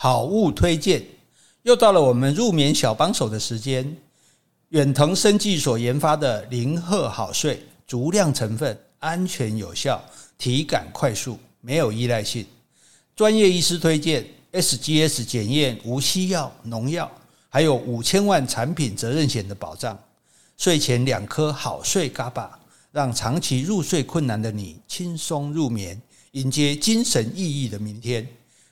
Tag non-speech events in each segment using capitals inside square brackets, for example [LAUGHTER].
好物推荐，又到了我们入眠小帮手的时间。远藤生技所研发的零赫好睡，足量成分，安全有效，体感快速，没有依赖性。专业医师推荐，SGS 检验无西药、农药，还有五千万产品责任险的保障。睡前两颗好睡嘎巴让长期入睡困难的你轻松入眠，迎接精神奕奕的明天。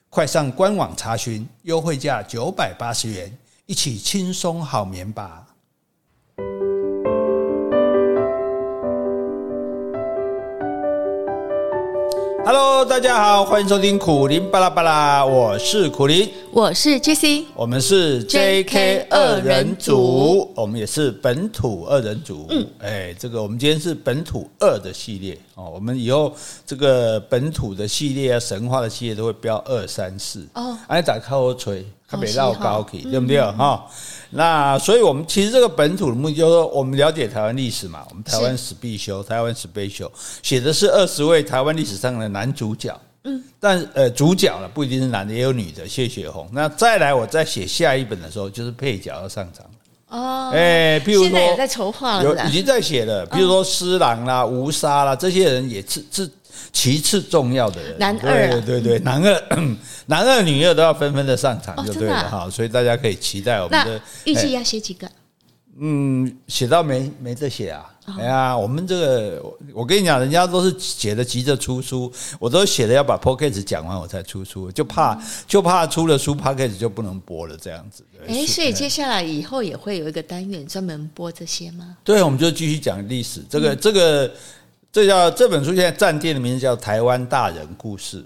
快上官网查询，优惠价九百八十元，一起轻松好眠吧。Hello，大家好，欢迎收听苦林巴拉巴拉，我是苦林，我是 JC，我们是 JK 二人组，我们也是本土二人组。嗯，哎，这个我们今天是本土二的系列哦，我们以后这个本土的系列啊，神话的系列都会标二三四。哦，哎，打开我吹。特别绕高去，对不对哈？那所以，我们其实这个本土的目的就是说，我们了解台湾历史嘛。我们台湾史必修，台湾史必修，写的是二十位台湾历史上的男主角。嗯，但呃，主角呢不一定是男的，也有女的。谢雪红。那再来，我再写下一本的时候，就是配角要上场哦，哎，譬如说，现在也在筹划了，有已经在写了。比如说施琅啦、吴沙啦，这些人也是是。其次重要的人，男二，对对对，男二、[CLEARS THROAT] 男二、女二都要纷纷的上场，就对了哈。所以大家可以期待我们的。预计要写几个？嗯，写到没没得写啊？哎呀，我们这个，我跟你讲，人家都是写的急着出书，我都写的要把 Podcast 讲完我才出书，就怕就怕出了书 Podcast 就不能播了这样子。哎，所以接下来以后也会有一个单元专门播这些吗？对，我们就继续讲历史，这个这个。这叫这本书现在暂定的名字叫《台湾大人故事》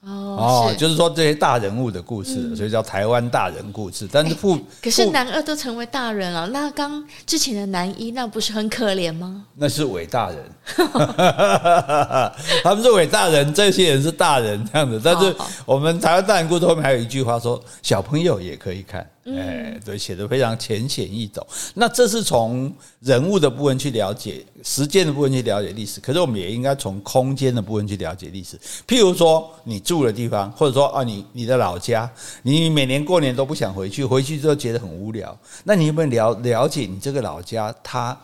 哦，就是说这些大人物的故事，所以叫台湾大人故事。但是不，可是男二都成为大人了，那刚之前的男一那不是很可怜吗？那是伟大人，[LAUGHS] 他们是伟大人，这些人是大人这样子。但是我们台湾大人故事后面还有一句话说，小朋友也可以看。哎，对，写的非常浅显易懂。那这是从人物的部分去了解，时间的部分去了解历史。可是我们也应该从空间的部分去了解历史。譬如说，你住的地方，或者说啊，你你的老家，你每年过年都不想回去，回去之后觉得很无聊。那你有没有了了解你这个老家，它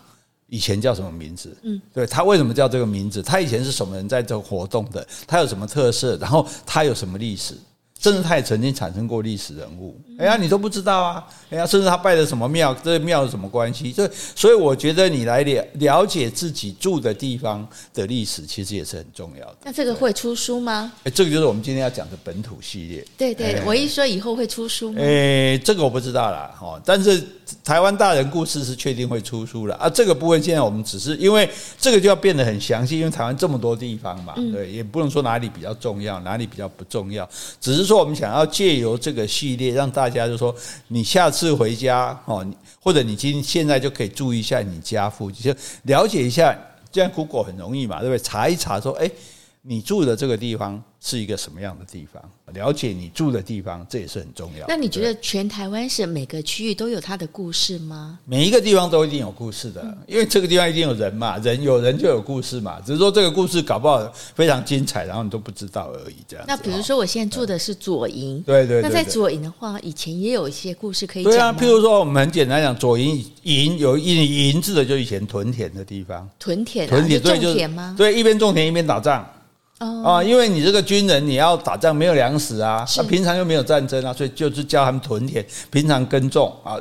以前叫什么名字？嗯，对，他为什么叫这个名字？他以前是什么人在这活动的？他有什么特色？然后他有什么历史？甚至他也曾经产生过历史人物，哎呀，你都不知道啊！哎呀，甚至他拜的什么庙，这个庙有什么关系？这所以我觉得你来了了解自己住的地方的历史，其实也是很重要的。那这个会出书吗？哎，这个就是我们今天要讲的本土系列。对对，我一说以后会出书吗？哎，这个我不知道啦。哈。但是台湾大人故事是确定会出书了啊。这个部分现在我们只是因为这个就要变得很详细，因为台湾这么多地方嘛，对，也不能说哪里比较重要，哪里比较不重要，只是说。我们想要借由这个系列，让大家就说，你下次回家哦，或者你今现在就可以注意一下你家附近，就了解一下。这样 Google 很容易嘛，对不对？查一查说，哎，你住的这个地方。是一个什么样的地方？了解你住的地方，这也是很重要。那你觉得全台湾省每个区域都有它的故事吗？每一个地方都一定有故事的，因为这个地方一定有人嘛，人有人就有故事嘛。只是说这个故事搞不好非常精彩，然后你都不知道而已。这样。那比如说我现在住的是左营，对对。那在左营的话，以前也有一些故事可以讲。对啊，譬如说我们很简单讲，左营营有一营字的，就以前屯田的地方。屯田，屯田种田吗？对，一边种田一边打仗。啊，因为你这个军人你要打仗没有粮食啊，那平常又没有战争啊，所以就是教他们屯田，平常耕种啊，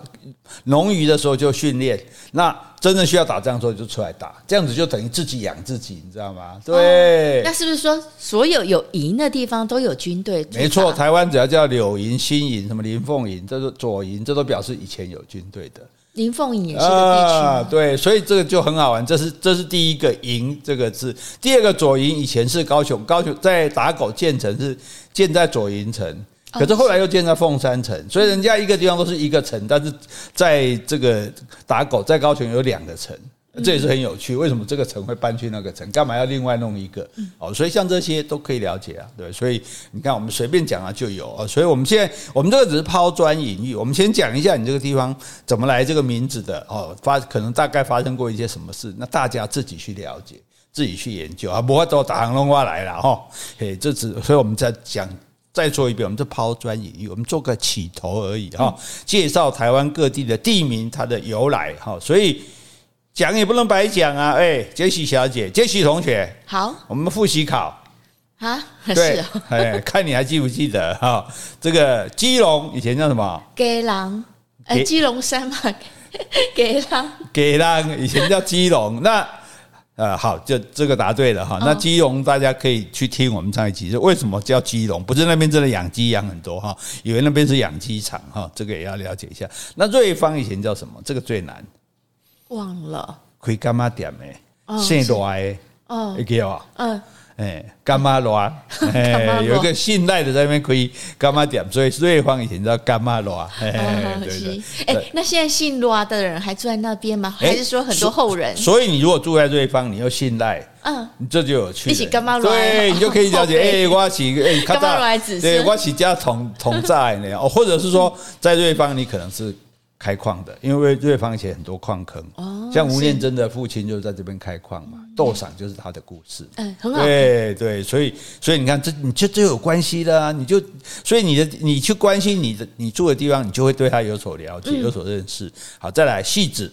农余的时候就训练，那真的需要打仗的时候就出来打，这样子就等于自己养自己，你知道吗？对。那是不是说所有有营的地方都有军队？没错，台湾只要叫柳营、新营、什么林凤营，这是左营，这都表示以前有军队的。林凤营也是个地区啊，对，所以这个就很好玩。这是这是第一个“营”这个字，第二个左营以前是高雄，高雄在打狗建城是建在左营城，可是后来又建在凤山城，所以人家一个地方都是一个城，但是在这个打狗在高雄有两个城。这也是很有趣，为什么这个城会搬去那个城？干嘛要另外弄一个？哦，所以像这些都可以了解啊，对。所以你看，我们随便讲啊就有啊。所以我们现在我们这个只是抛砖引玉，我们先讲一下你这个地方怎么来这个名字的哦，发可能大概发生过一些什么事，那大家自己去了解，自己去研究啊，不会都打行龙话来了哈。嘿，这只所以我们在讲再说一遍，我们就抛砖引玉，我们做个起头而已哈。介绍台湾各地的地名，它的由来哈。所以讲也不能白讲啊！哎，杰西小姐，杰西同学，好，我们复习考啊。对，哎，看你还记不记得哈？这个基隆以前叫什么？给狼，呃，基隆山嘛，[LAUGHS] 给狼，给狼，以前叫基隆那。呃，好，就这个答对了哈。那基隆大家可以去听我们上一集，就为什么叫基隆？不是那边真的养鸡养很多哈，以为那边是养鸡场哈，这个也要了解一下。那瑞芳以前叫什么？这个最难，忘了。开干妈店的，姓罗的，哦，会记啊？嗯。哎，干妈罗，[LAUGHS] 哎，有一个姓赖的在那边可以柑仔店，所以瑞芳以前叫干妈赖。哎，对对。哎，那现在姓罗的人还住在那边吗？还是说很多后人？所以你如果住在瑞芳，你要信赖，嗯，这就有趣。一起干妈赖，对，你就可以了解。[LAUGHS] 哎，我是哎，柑仔赖子孙，对，我是 [LAUGHS] 家同同在那样哦，或者是说在瑞芳，你可能是。开矿的，因为瑞芳以前很多矿坑，哦，像吴念真的父亲就在这边开矿嘛，斗赏就是他的故事，嗯，很好，对对，所以所以你看这你就这有关系的啊，你就所以你的你去关心你的你住的地方，你就会对他有所了解，有所认识。好，再来戏子，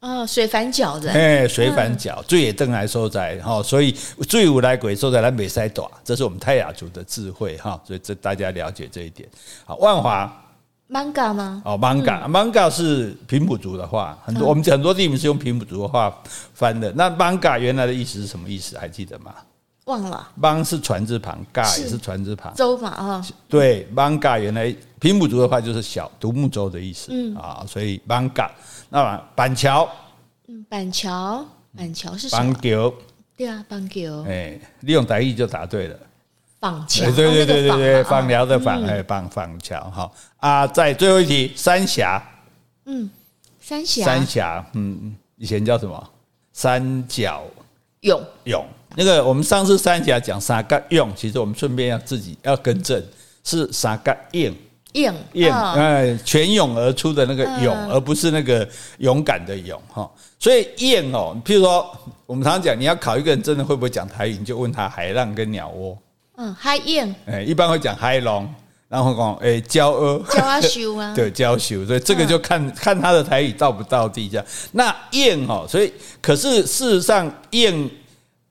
哦，水反角的，哎，水反角，最也正来收在哈，所以最无来鬼收在南北塞短，这是我们泰雅族的智慧哈，所以这大家了解这一点。好，万华。Manga 吗？哦，Manga，Manga 是平埔族的话，很多我们很多地名是用平埔族的话翻的。那 Manga 原来的意思是什么意思？还记得吗？忘了。Mang 是船字旁，嘎也是船字旁。舟嘛，啊。对，Manga 原来平埔族的话就是小独木舟的意思。嗯啊，所以 Manga。那么板桥，嗯，板桥，板桥是什么？板桥。对啊，板桥。哎，利用台语就答对了。枋桥，对对对对对，枋寮的放，哎，枋枋桥哈啊，在最后一题，三峡，嗯，三峡，三峡，嗯，以前叫什么？三角。涌涌，那个我们上次三峡讲三角涌，其实我们顺便要自己要更正，是三角涌涌涌，哎，泉涌而出的那个涌，而不是那个勇敢的勇哈。所以涌哦，譬如说我们常常讲，你要考一个人真的会不会讲台语，你就问他海浪跟鸟窝。嗯，海燕，哎，一般会讲海龙，然后讲哎，娇阿。娇阿修啊，[LAUGHS] 对，娇修，所以这个就看、嗯、看他的台语到不到地这样。那燕哦，所以可是事实上燕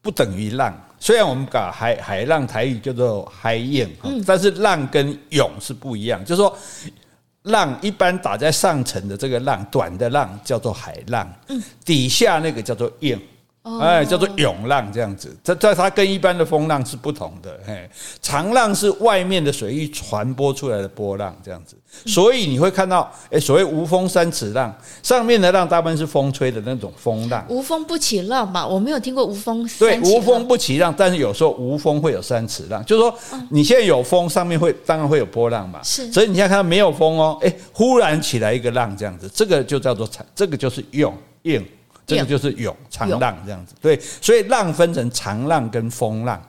不等于浪，虽然我们把海海浪台语叫做海燕，嗯，但是浪跟涌是不一样，就是说浪一般打在上层的这个浪，短的浪叫做海浪，嗯，底下那个叫做燕。哎，叫做涌浪这样子，这这它跟一般的风浪是不同的。嘿，长浪是外面的水域传播出来的波浪这样子，所以你会看到，哎，所谓无风三尺浪，上面的浪大部分是风吹的那种风浪。无风不起浪嘛？我没有听过无风。对，无风不起浪，但是有时候无风会有三尺浪，就是说你现在有风，上面会当然会有波浪嘛。是，所以你现在看到没有风哦，哎，忽然起来一个浪这样子，这个就叫做长，这个就是涌涌。这个就是涌长浪这样子，对，所以浪分成长浪跟风浪，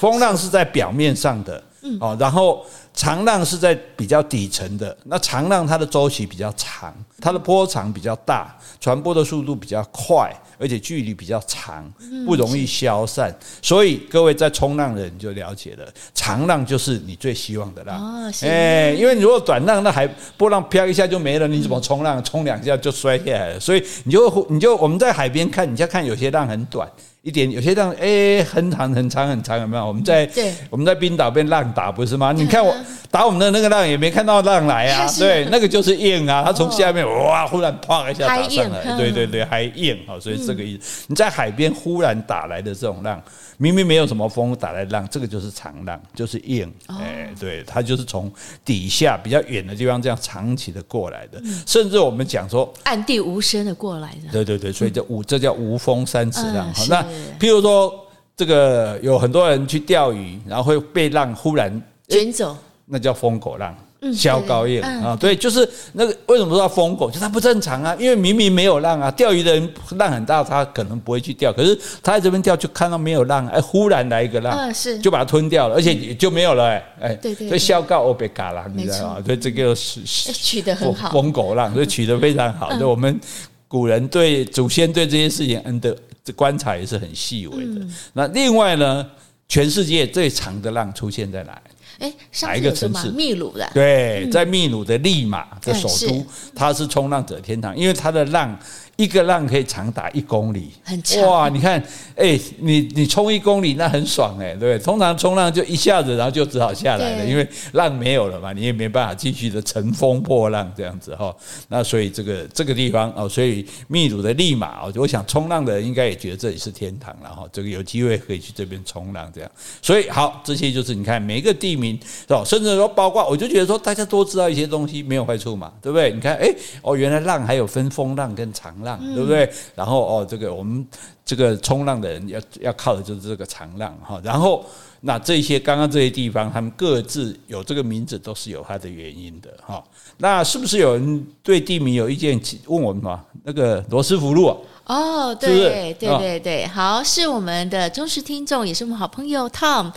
风浪是。在表面上的，哦，然后长浪是在比较底层的，那长浪它的周期比较长，它的波长比较大，传播的速度比较快。而且距离比较长，不容易消散，所以各位在冲浪的人就了解了，长浪就是你最希望的浪。哎，因为你如果短浪，那海波浪飘一下就没了，你怎么冲浪？冲两下就摔下来了。所以你就你就我们在海边看，你就看有些浪很短一点，有些浪哎很长很长很长，有没有？我们在我们在冰岛被浪打不是吗？你看我打我们的那个浪也没看到浪来啊，[LAUGHS] 对，那个就是硬啊，它从下面哇忽然啪一下打上来，对对对，还硬啊，所以。这个意思，你在海边忽然打来的这种浪，明明没有什么风打来浪，这个就是长浪，就是硬。哎，对，它就是从底下比较远的地方这样长期的过来的，甚至我们讲说暗地无声的过来的。对对对，所以叫无，这叫无风三尺浪。好，那譬如说这个有很多人去钓鱼，然后会被浪忽然卷走，那叫疯狗浪。消高音啊，对，就是那个为什么说疯狗？就它不正常啊，因为明明没有浪啊，钓鱼的人浪很大，他可能不会去钓，可是他在这边钓就看到没有浪，哎，忽然来一个浪，是就把它吞掉了，而且也就没有了，哎，哎，对对，所以消高欧贝嘎啦，你知道吗？所以这个是取得很好，疯狗浪，所以取得非常好。就我们古人对祖先对这些事情嗯的观察也是很细微的。那另外呢，全世界最长的浪出现在哪里？哎，哪一个城市？秘鲁的。对，在秘鲁的利马的首都，它是冲浪者天堂，因为它的浪。一个浪可以长达一公里，很长哇！你看，哎，你你冲一公里那很爽哎，对不对？通常冲浪就一下子，然后就只好下来了，因为浪没有了嘛，你也没办法继续的乘风破浪这样子哈。那所以这个这个地方哦，所以秘鲁的利马哦，我想冲浪的人应该也觉得这里是天堂了哈。这个有机会可以去这边冲浪这样。所以好，这些就是你看每一个地名是吧？甚至说包括，我就觉得说大家多知道一些东西没有坏处嘛，对不对？你看，哎哦，原来浪还有分风浪跟长浪。对不对？然后哦，这个我们这个冲浪的人要要靠的就是这个长浪哈。然后那这些刚刚这些地方，他们各自有这个名字，都是有它的原因的哈。那是不是有人对地名有意见？问我们嘛？那个罗斯福路哦，对对对对，好，是我们的忠实听众，也是我们好朋友 Tom。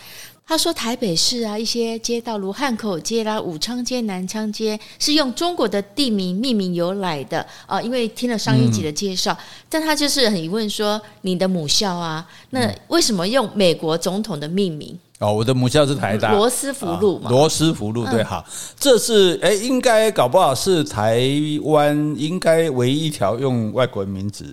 他说：“台北市啊，一些街道如汉口街啦、武昌街、南昌街，是用中国的地名命名由来的啊。因为听了上一集的介绍，嗯、但他就是很疑问说：你的母校啊，那为什么用美国总统的命名？哦，我的母校是台大罗斯福路嘛？罗斯福路对，好，这是哎，应该搞不好是台湾应该唯一一条用外国名字。”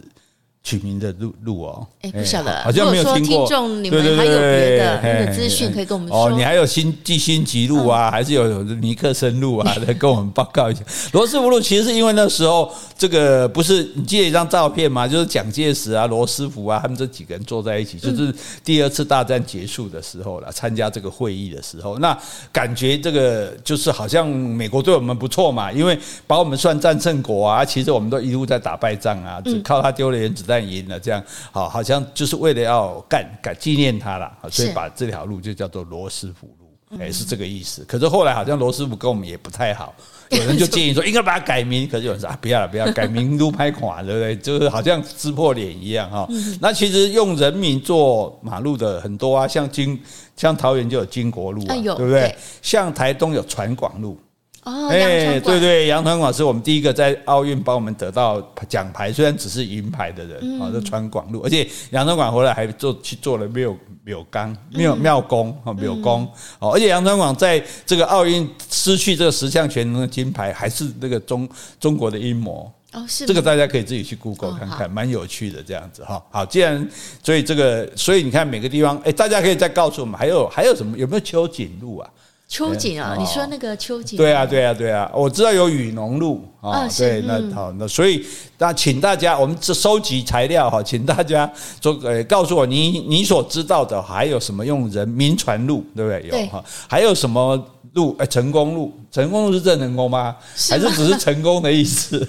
取名的路路哦，哎，不晓得，好像没有听过。听众，你们还有别的那个资讯可以跟我们说？哦，你还有新记新吉路啊，还是有尼克森路啊？[LAUGHS] 来跟我们报告一下。罗斯福路其实是因为那时候这个不是你记得一张照片吗？就是蒋介石啊、罗斯福啊，他们这几个人坐在一起，就是第二次大战结束的时候了，参加这个会议的时候，那感觉这个就是好像美国对我们不错嘛，因为把我们算战胜国啊，其实我们都一路在打败仗啊，只靠他丢了原子弹。赢了，这样好，好像就是为了要干干纪念他了，所以把这条路就叫做罗斯福路，哎，是这个意思。可是后来好像罗斯福跟我们也不太好，有人就建议说应该把它改名，可是有人说啊，不要了，不要改名，都拍垮，对不对？就是好像撕破脸一样哈。那其实用人名做马路的很多啊，像金，像桃园就有金国路啊，对不对？像台东有传广路。哦，哎，对对，杨传广是我们第一个在奥运帮我们得到奖牌，虽然只是银牌的人啊，就传广路，而且杨传广回来还做去做了庙庙纲庙庙公啊庙公哦，而且杨传广在这个奥运失去这个十项全能的金牌，还是那个中中国的阴谋哦，是这个大家可以自己去 Google 看看，蛮有趣的这样子哈。好，既然所以这个，所以你看每个地方，哎，大家可以再告诉我们，还有还有什么？有没有秋瑾路啊？秋瑾啊，你说那个秋瑾？对啊，对啊，对啊，我知道有雨农路啊，对，那好，那所以那请大家，我们这收集材料哈，请大家说，呃，告诉我你你所知道的还有什么用人民传路，对不对？有哈，还有什么？路哎，成功路，成功路是正成功吗？还是只是成功的意思？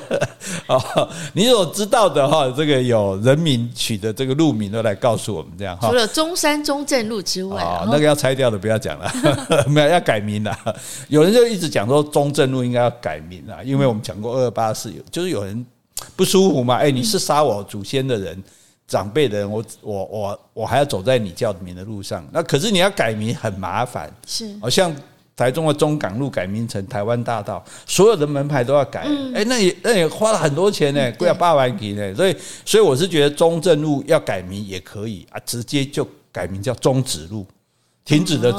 [LAUGHS] 哦，你所知道的哈，这个有人民取的这个路名都来告诉我们这样哈。除了中山中正路之外，哦，那个要拆掉的不要讲了，[LAUGHS] 没有要改名了。有人就一直讲说中正路应该要改名了，因为我们讲过二八四有，就是有人不舒服嘛。哎，你是杀我祖先的人。长辈的人，我我我我还要走在你叫名的路上，那可是你要改名很麻烦，是，好像台中的中港路改名成台湾大道，所有的门牌都要改，哎，那也那也花了很多钱呢，贵要八万几呢，所以所以我是觉得中正路要改名也可以啊，直接就改名叫中止路，停止的止，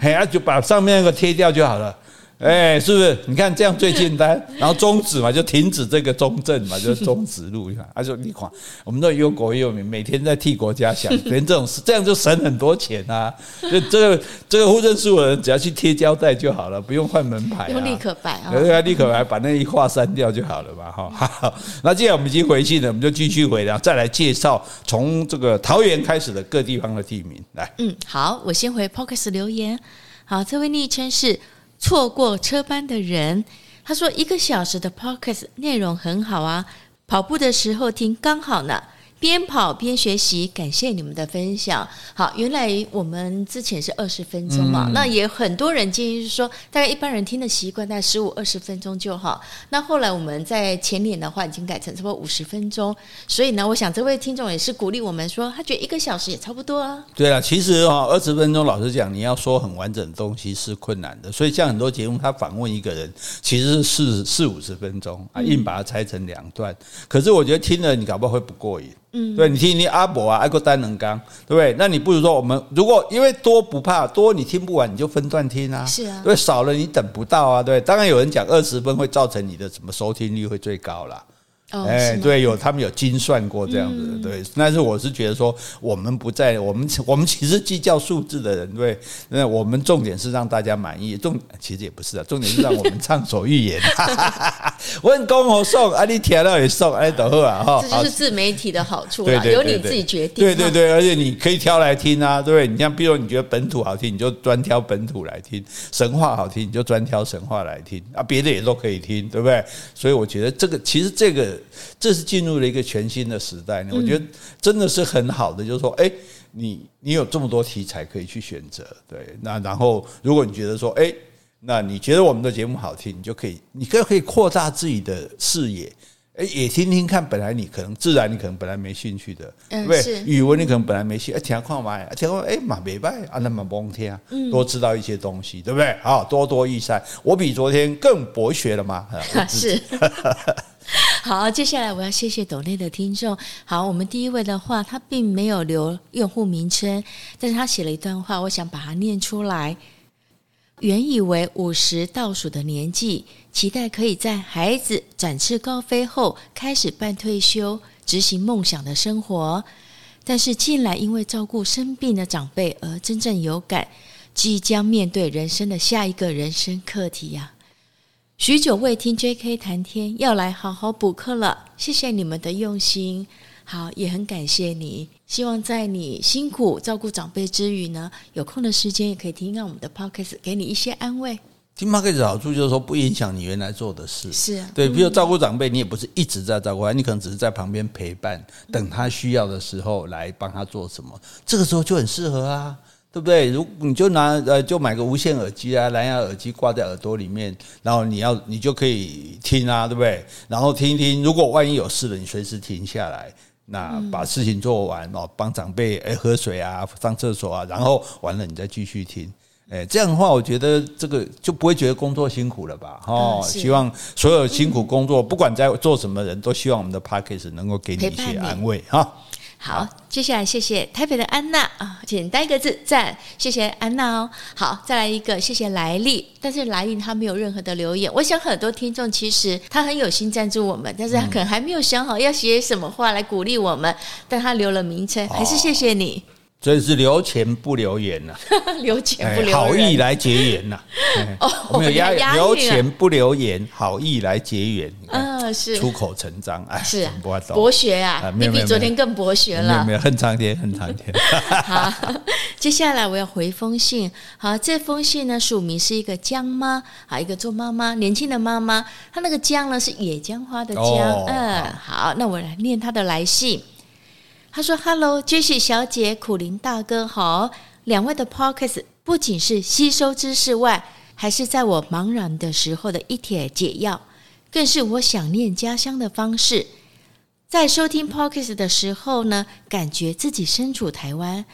嘿，啊就把上面那个贴掉就好了。哎，是不是？你看这样最简单，然后终止嘛，就停止这个中正嘛，就终止路。你看，他说你看，我们都忧国忧民，每天在替国家想，连这种事，这样就省很多钱啊。就 [LAUGHS] 这个这个户政事务的人，只要去贴胶带就好了，不用换门牌，啊用立可白啊，对啊，立可白把那一画删掉就好了嘛。哈，[LAUGHS] 好，那既然我们已经回去了，我们就继续回来，再来介绍从这个桃园开始的各地方的地名来。嗯，好，我先回 Podcast 留言。好，这位昵称是。错过车班的人，他说一个小时的 podcast 内容很好啊，跑步的时候听刚好呢。边跑边学习，感谢你们的分享。好，原来我们之前是二十分钟嘛，嗯、那也很多人建议是说，大概一般人听的习惯，大概十五二十分钟就好。那后来我们在前年的话，已经改成差不多五十分钟。所以呢，我想这位听众也是鼓励我们说，他觉得一个小时也差不多啊。对啊，其实哈，二十分钟，老实讲，你要说很完整的东西是困难的。所以像很多节目，他访问一个人，其实是四四五十分钟啊，硬把它拆成两段。可是我觉得听了你搞不好会不过瘾。嗯，对，你听听阿伯啊，爱过单能刚，对不对？那你不如说我们如果因为多不怕多，你听不完你就分段听啊，是啊，对，少了你等不到啊，对。当然有人讲二十分会造成你的什么收听率会最高啦。哎，对，有他们有精算过这样子的，对。但是我是觉得说，我们不在，我们我们其实计较数字的人，对。那我们重点是让大家满意，重其实也不是啊，重点是让我们畅所欲言。[LAUGHS] 我很公我送，啊，你填了也送，哎，等会啊，哈。这就是自媒体的好处了，由你自己决定。对对对，而且你可以挑来听啊，对不对？你像比如你觉得本土好听，你就专挑本土来听；神话好听，你就专挑神话来听啊，别的也都可以听，对不对？所以我觉得这个其实这个。这是进入了一个全新的时代呢，我觉得真的是很好的，就是说，哎，你你有这么多题材可以去选择，对，那然后如果你觉得说，哎，那你觉得我们的节目好听，你就可以，你可可以扩大自己的视野，哎，也听听看，本来你可能自然你可能本来没兴趣的，对不对？语文你可能本来没兴趣，听看嘛，听看哎，蛮没白啊，那么甭听，多知道一些东西，对不对？好，多多益善，我比昨天更博学了吗？[LAUGHS] 是。[LAUGHS] 好，接下来我要谢谢抖内的听众。好，我们第一位的话，他并没有留用户名称，但是他写了一段话，我想把它念出来。原以为五十倒数的年纪，期待可以在孩子展翅高飞后，开始半退休，执行梦想的生活。但是近来因为照顾生病的长辈而真正有感，即将面对人生的下一个人生课题呀、许久未听 J.K. 谈天，要来好好补课了。谢谢你们的用心，好，也很感谢你。希望在你辛苦照顾长辈之余呢，有空的时间也可以听听我们的 Podcast，给你一些安慰。听 Podcast 的好处就是说不影响你原来做的事。是啊，对，比如照顾长辈，你也不是一直在照顾他，你可能只是在旁边陪伴，等他需要的时候来帮他做什么。这个时候就很适合啊。对不对？如你就拿呃，就买个无线耳机啊，蓝牙耳机挂在耳朵里面，然后你要你就可以听啊，对不对？然后听一听，如果万一有事了，你随时停下来，那把事情做完哦，帮长辈诶喝水啊，上厕所啊，然后完了你再继续听。诶，这样的话，我觉得这个就不会觉得工作辛苦了吧？哦，希望所有辛苦工作，不管在做什么人都希望我们的 p a c k a g e 能够给你一些安慰哈。好，接下来谢谢台北的安娜啊，简单一个字赞，谢谢安娜哦。好，再来一个，谢谢来历，但是来历他没有任何的留言。我想很多听众其实他很有心赞助我们，但是他可能还没有想好要写什么话来鼓励我们，但他留了名称，还是谢谢你。所以是留钱不留言呐，[LAUGHS] 留钱不留言，好意来结缘呐。[LAUGHS] 哦，我们有押韵，留钱不留言，好意来结缘。嗯，是出口成章，哎，是博学啊，你比昨天更博学了。没有没有，很长天，[LAUGHS] 很长天。好，接下来我要回封信。好，这封信呢，署名是一个江妈，好，一个做妈妈，年轻的妈妈，她那个江呢是野姜花的姜。嗯，好，那我来念她的来信。他说：“Hello，Jessie 小姐，苦林大哥好。两位的 Podcast 不仅是吸收知识外，还是在我茫然的时候的一帖解药，更是我想念家乡的方式。在收听 Podcast 的时候呢，感觉自己身处台湾。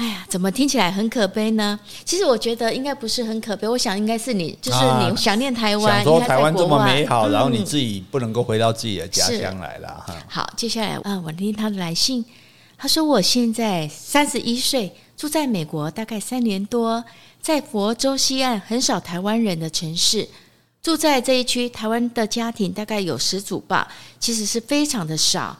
哎呀，怎么听起来很可悲呢？其实我觉得应该不是很可悲，我想应该是你，就是你想念台湾，想说台湾这么美好，然后你自己不能够回到自己的家乡来了哈。好，接下来啊，我听他的来信。”他说：“我现在三十一岁，住在美国大概三年多，在佛州西岸很少台湾人的城市，住在这一区，台湾的家庭大概有十组吧，其实是非常的少。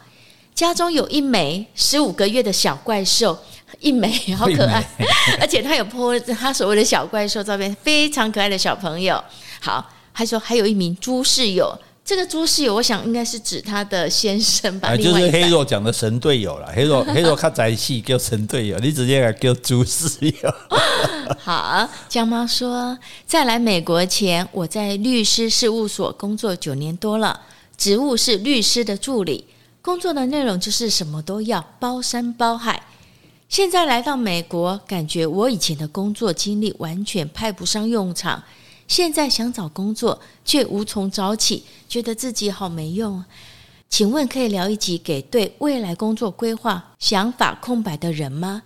家中有一枚十五个月的小怪兽，一枚好可爱，[LAUGHS] 而且他有 po 他所谓的小怪兽照片，非常可爱的小朋友。好，还说还有一名猪室友。”这个猪室友，我想应该是指他的先生吧。啊，就是黑若讲的神队友了。[LAUGHS] 黑若黑若他在戏叫神队友，你直接来叫猪室友。[LAUGHS] 好，江妈说，在来美国前，我在律师事务所工作九年多了，职务是律师的助理，工作的内容就是什么都要，包山包海。现在来到美国，感觉我以前的工作经历完全派不上用场。现在想找工作，却无从找起，觉得自己好没用。请问可以聊一集给对未来工作规划想法空白的人吗？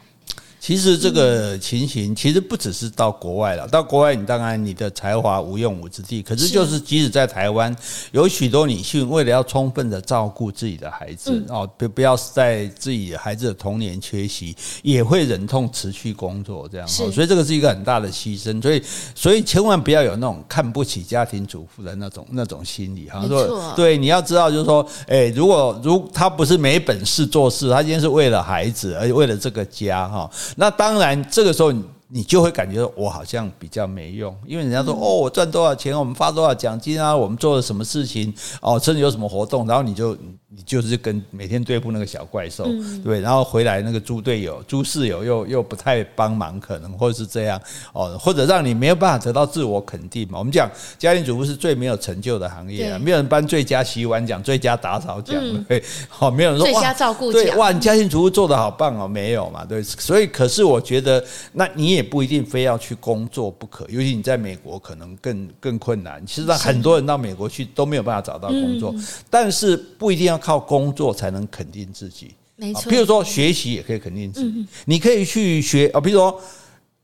其实这个情形其实不只是到国外了，到国外你当然你的才华无用武之地，可是就是即使在台湾，有许多女性为了要充分的照顾自己的孩子哦，不不要在自己孩子的童年缺席，也会忍痛辞去工作这样，所以这个是一个很大的牺牲，所以所以千万不要有那种看不起家庭主妇的那种那种心理哈。说对，你要知道就是说，哎，如果如他不是没本事做事，他今天是为了孩子，而且为了这个家哈，那当然这个时候你你就会感觉我好像比较没用，因为人家说哦，我赚多少钱，我们发多少奖金啊，我们做了什么事情哦，甚至有什么活动，然后你就。你就是跟每天对付那个小怪兽，对，然后回来那个猪队友、猪室友又又不太帮忙，可能或者是这样哦，或者让你没有办法得到自我肯定嘛。我们讲家庭主妇是最没有成就的行业啊，没有人颁最佳洗碗奖、最佳打扫奖，对，好，[LAUGHS] 没有人说最佳照顾奖，对，哇，你家庭主妇做的好棒哦，没有嘛，对，所以可是我觉得，那你也不一定非要去工作不可，尤其你在美国可能更更困难。其实让很多人到美国去都没有办法找到工作，但是不一定要。靠工作才能肯定自己，没错。比如说学习也可以肯定自己，你可以去学啊，比如说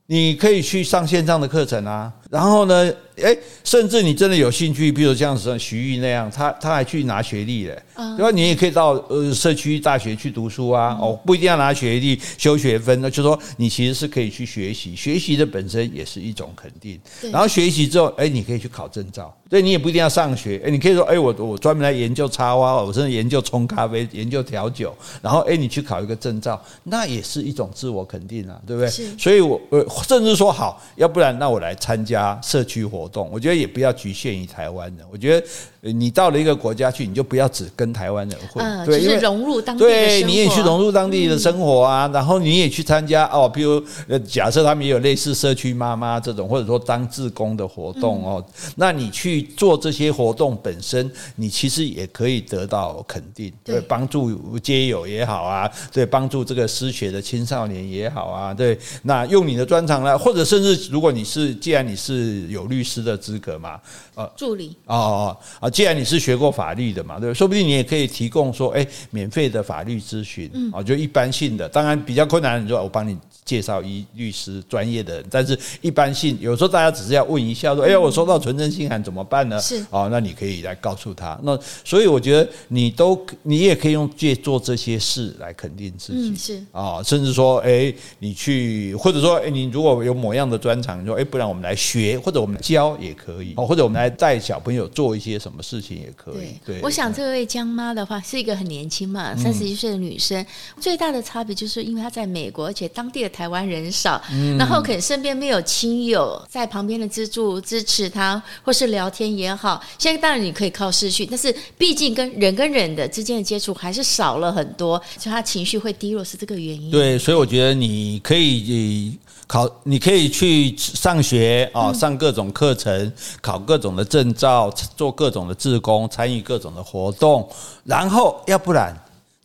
你可以去上线上的课程啊，然后呢，诶，甚至你真的有兴趣，比如像像徐玉那样，他他还去拿学历嘞。对吧？你也可以到呃社区大学去读书啊，哦，不一定要拿学历、修学分，那就是说你其实是可以去学习，学习的本身也是一种肯定。然后学习之后，哎，你可以去考证照，对，你也不一定要上学，哎，你可以说，哎，我我专门来研究插花，我甚至研究冲咖啡、研究调酒，然后哎，你去考一个证照，那也是一种自我肯定啊，对不对？所以我我甚至说好，要不然那我来参加社区活动，我觉得也不要局限于台湾人，我觉得。你到了一个国家去，你就不要只跟台湾人混，对，就是融入当地的。对，你也去融入当地的生活啊，然后你也去参加哦，比如呃，假设他们也有类似社区妈妈这种，或者说当志工的活动哦，那你去做这些活动本身，你其实也可以得到肯定，对，帮助街友也好啊，对，帮助这个失学的青少年也好啊，对，那用你的专长呢，或者甚至如果你是，既然你是有律师的资格嘛，呃，助理，哦哦啊。既然你是学过法律的嘛，对？说不定你也可以提供说，哎，免费的法律咨询，啊，就一般性的。当然比较困难，你说我帮你介绍一律师专业的人，但是一般性，有时候大家只是要问一下，说，哎呀，我收到存真信函怎么办呢？是哦，那你可以来告诉他。那所以我觉得你都，你也可以用借做这些事来肯定自己，是啊，甚至说，哎，你去，或者说，哎，你如果有某样的专长，你说，哎，不然我们来学，或者我们教也可以，哦，或者我们来带小朋友做一些什么。事情也可以。对，我想这位江妈的话是一个很年轻嘛，三十一岁的女生。最大的差别就是因为她在美国，而且当地的台湾人少，然后可能身边没有亲友在旁边的资助支持他，或是聊天也好。现在当然你可以靠视讯，但是毕竟跟人跟人的之间的接触还是少了很多，所以他情绪会低落是这个原因。对，所以我觉得你可以考，你可以去上学啊，上各种课程，考各种的证照，做各种的志工，参与各种的活动，然后要不然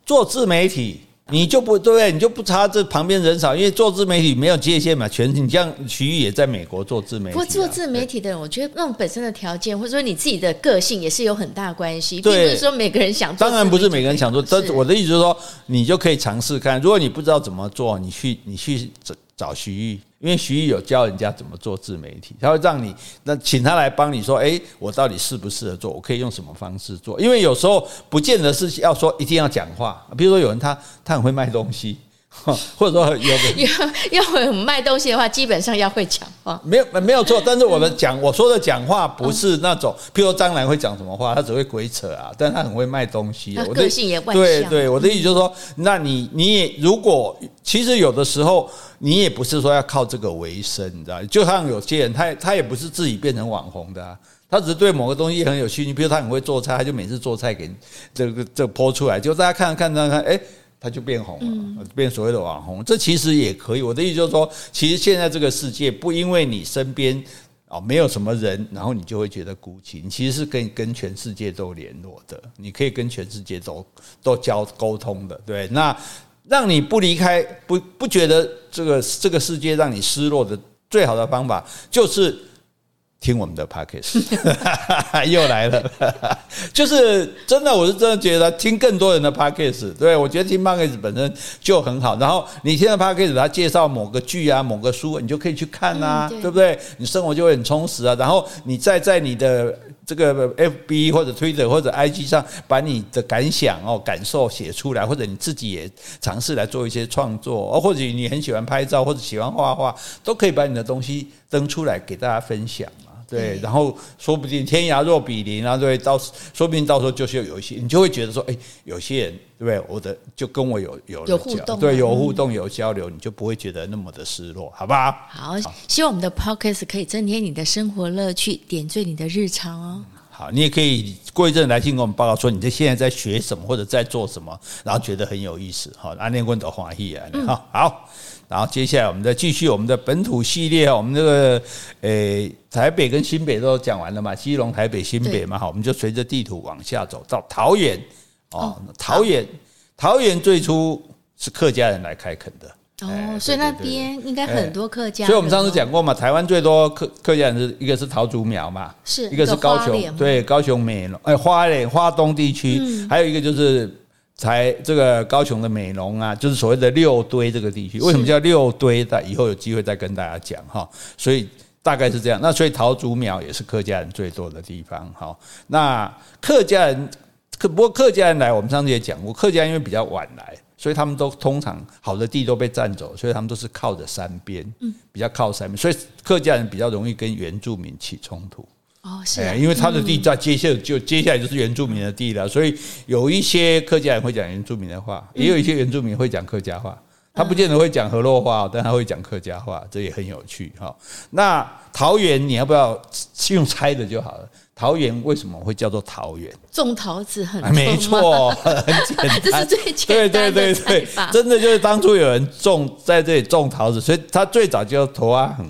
做自媒体，你就不对，你就不差这旁边人少，因为做自媒体没有界限嘛，全你像徐玉也在美国做自媒体，啊。不过做自媒体的人，我觉得那种本身的条件，或者说你自己的个性，也是有很大关系，并不是说每个人想做。当然不是每个人想做，但我的意思是说，你就可以尝试看。如果你不知道怎么做，你去你去找找徐玉。因为徐艺有教人家怎么做自媒体，他会让你那请他来帮你说，哎，我到底适不适合做？我可以用什么方式做？因为有时候不见得是要说一定要讲话，比如说有人他他很会卖东西。[LAUGHS] 或者说有 [LAUGHS] 要要会卖东西的话，基本上要会讲话。没有没有错，但是我的讲我说的讲话不是那种，譬如说张兰会讲什么话，他只会鬼扯啊，但他很会卖东西。我个性也外向。对对，我的意思就是说，那你你也如果其实有的时候你也不是说要靠这个为生，你知道？就像有些人，他他也不是自己变成网红的，他只是对某个东西很有兴趣，比如他很会做菜，他就每次做菜给这个这播出来，就大家看看看看，哎。他就变红了，变所谓的网红，这其实也可以。我的意思就是说，其实现在这个世界不因为你身边啊没有什么人，然后你就会觉得孤寂。你其实是跟跟全世界都联络的，你可以跟全世界都都交沟通的。对，那让你不离开，不不觉得这个这个世界让你失落的最好的方法，就是听我们的 Podcast，[LAUGHS] 又来了，[LAUGHS] 就是真的，我是真的觉得听更多人的 Podcast，对，我觉得听 Podcast 本身就很好。然后你听了 Podcast，他介绍某个剧啊、某个书，你就可以去看啊，对不对？你生活就会很充实啊。然后你再在你的这个 FB 或者推特或者 IG 上，把你的感想哦、感受写出来，或者你自己也尝试来做一些创作，哦，或者你很喜欢拍照或者喜欢画画，都可以把你的东西登出来给大家分享。对，然后说不定天涯若比邻啊，对，到说不定到时候就是有一些，你就会觉得说，哎，有些人对不对？我的就跟我有有有互动，对，有互动有交流，你就不会觉得那么的失落，好不好？好，希望我们的 Podcast 可以增添你的生活乐趣，点缀你的日常哦。好，你也可以过一阵来信跟我们报告说，你这现在在学什么或者在做什么，然后觉得很有意思。好，阿念问的华裔啊，好好。然后接下来我们再继续我们的本土系列，我们这个诶台北跟新北都讲完了嘛，基隆、台北、新北嘛，好，我们就随着地图往下走到桃园。哦，桃园，桃园最初是客家人来开垦的。哦，所以那边应该很多客家。所以我们上次讲过嘛，台湾最多客客家人是一个是桃竹苗嘛，是一个是高雄，对，高雄美浓哎花莲花东地区，还有一个就是。才这个高雄的美浓啊，就是所谓的六堆这个地区，为什么叫六堆？在以后有机会再跟大家讲哈。所以大概是这样。那所以桃竹苗也是客家人最多的地方。哈，那客家人客不过客家人来，我们上次也讲过，客家人因为比较晚来，所以他们都通常好的地都被占走，所以他们都是靠着山边，比较靠山边，所以客家人比较容易跟原住民起冲突。哦，是、啊，因为他的地在接下来就接下来就是原住民的地了，所以有一些客家人会讲原住民的话，也有一些原住民会讲客家话，他不见得会讲河洛话，但他会讲客家话，这也很有趣哈。那桃园你要不要用猜的就好了？桃园为什么会叫做桃园？种桃子很没错，很简单，[LAUGHS] 这是最简单的对对对对，真的就是当初有人种在这里种桃子，所以他最早叫头阿横。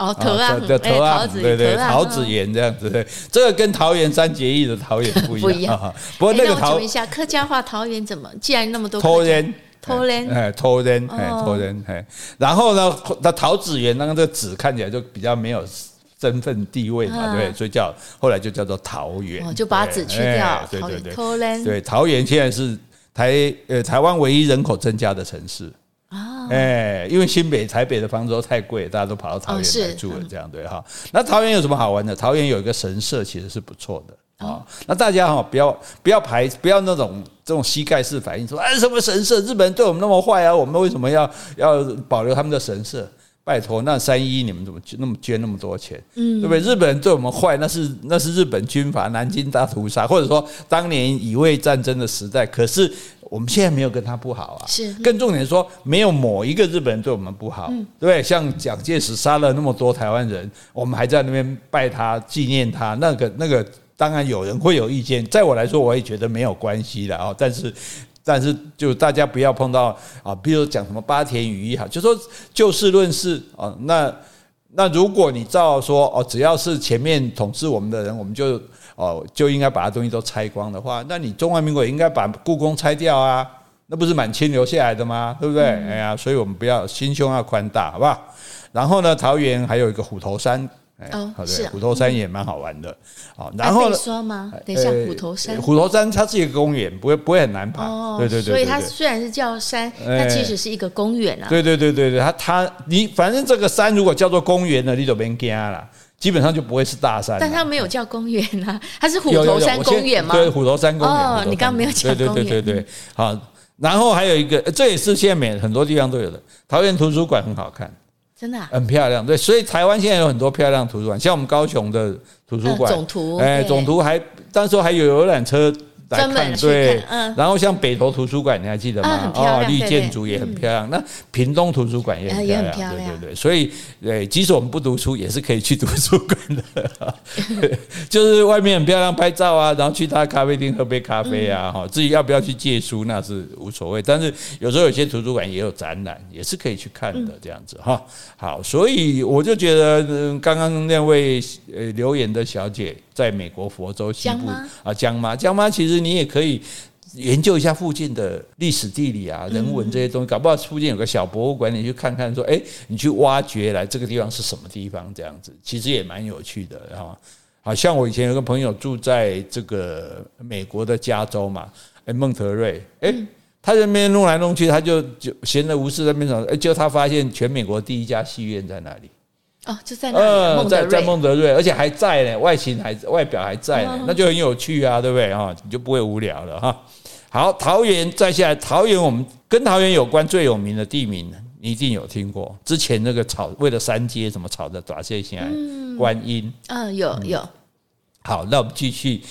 哦，桃啊，的桃啊，对对，桃子园这样子，对，这个跟桃园三结义的桃园不一样。[LAUGHS] 不一样。不过那个桃，问一下客家话桃园怎么？既然那么多桃园，桃园，哎，桃园，哎，桃园，哎，然后呢，那桃子园，那个这子看起来就比较没有身份地位嘛，对，所以叫后来就叫做桃园，就把子去掉，对对对，桃园，对，桃园现在是台呃台湾唯一人口增加的城市。哎，因为新北、台北的房租都太贵，大家都跑到桃园来住了，这样对哈。那桃园有什么好玩的？桃园有一个神社，其实是不错的啊。那大家哈，不要不要排，不要那种这种膝盖式反应，说哎什么神社？日本人对我们那么坏啊，我们为什么要要保留他们的神社？拜托，那三一你们怎么那么捐那么多钱？嗯，对不对？日本人对我们坏，那是那是日本军阀南京大屠杀，或者说当年乙未战争的时代。可是。我们现在没有跟他不好啊，是更重点说，没有某一个日本人对我们不好，对不对？像蒋介石杀了那么多台湾人，我们还在那边拜他、纪念他，那个那个，当然有人会有意见，在我来说，我也觉得没有关系的啊。但是，但是就大家不要碰到啊，比如讲什么八田雨衣哈，就说就事论事啊。那那如果你照说哦，只要是前面统治我们的人，我们就。哦，就应该把它东西都拆光的话，那你中华民国也应该把故宫拆掉啊，那不是满清留下来的吗？对不对？哎呀，所以我们不要心胸要宽大，好不好？然后呢，桃园还有一个虎头山。哦，是虎头山也蛮好玩的。哦，然后说吗？等一下，虎头山，虎头山它是一个公园，不会不会很难爬。哦，对对对。所以它虽然是叫山，它其实是一个公园啊。对对对对对，它它你反正这个山如果叫做公园呢，你就别惊了。基本上就不会是大山，但它没有叫公园啊，它是虎头山公园吗？对，虎头山公园。哦，你刚刚没有讲公园。对对对对对，好，然后还有一个，这也是现在每很多地方都有的，桃园图书馆很好看，真的，很漂亮。对，所以台湾现在有很多漂亮图书馆，像我们高雄的图书馆，总图，哎，总图还当时候还有游览车。来看对，嗯，然后像北投图书馆，你还记得吗？哦，绿建筑也很漂亮。那屏东图书馆也很漂亮，对对对。所以，对，即使我们不读书，也是可以去图书馆的。[LAUGHS] 就是外面很漂亮，拍照啊，然后去他咖啡厅喝杯咖啡啊，哈。至于要不要去借书，那是无所谓。但是有时候有些图书馆也有展览，也是可以去看的，这样子哈。好，所以我就觉得，刚刚那位呃留言的小姐。在美国佛州西部啊，江妈，江妈，其实你也可以研究一下附近的历史地理啊、人文这些东西，搞不好附近有个小博物馆，你去看看，说，哎，你去挖掘来这个地方是什么地方，这样子其实也蛮有趣的，哈，好像我以前有个朋友住在这个美国的加州嘛，哎，孟特瑞，哎，他在那边弄来弄去，他就就闲着无事在那边找，哎，就他发现全美国第一家戏院在哪里？哦，就在那里，在在孟德瑞，而且还在呢，外形还外表还在呢，那就很有趣啊，对不对哈？你就不会无聊了哈。好，桃园再下来，桃园我们跟桃园有关最有名的地名，你一定有听过。之前那个吵为了三街怎么吵的，打这些观音。嗯，有有。好，那我们继续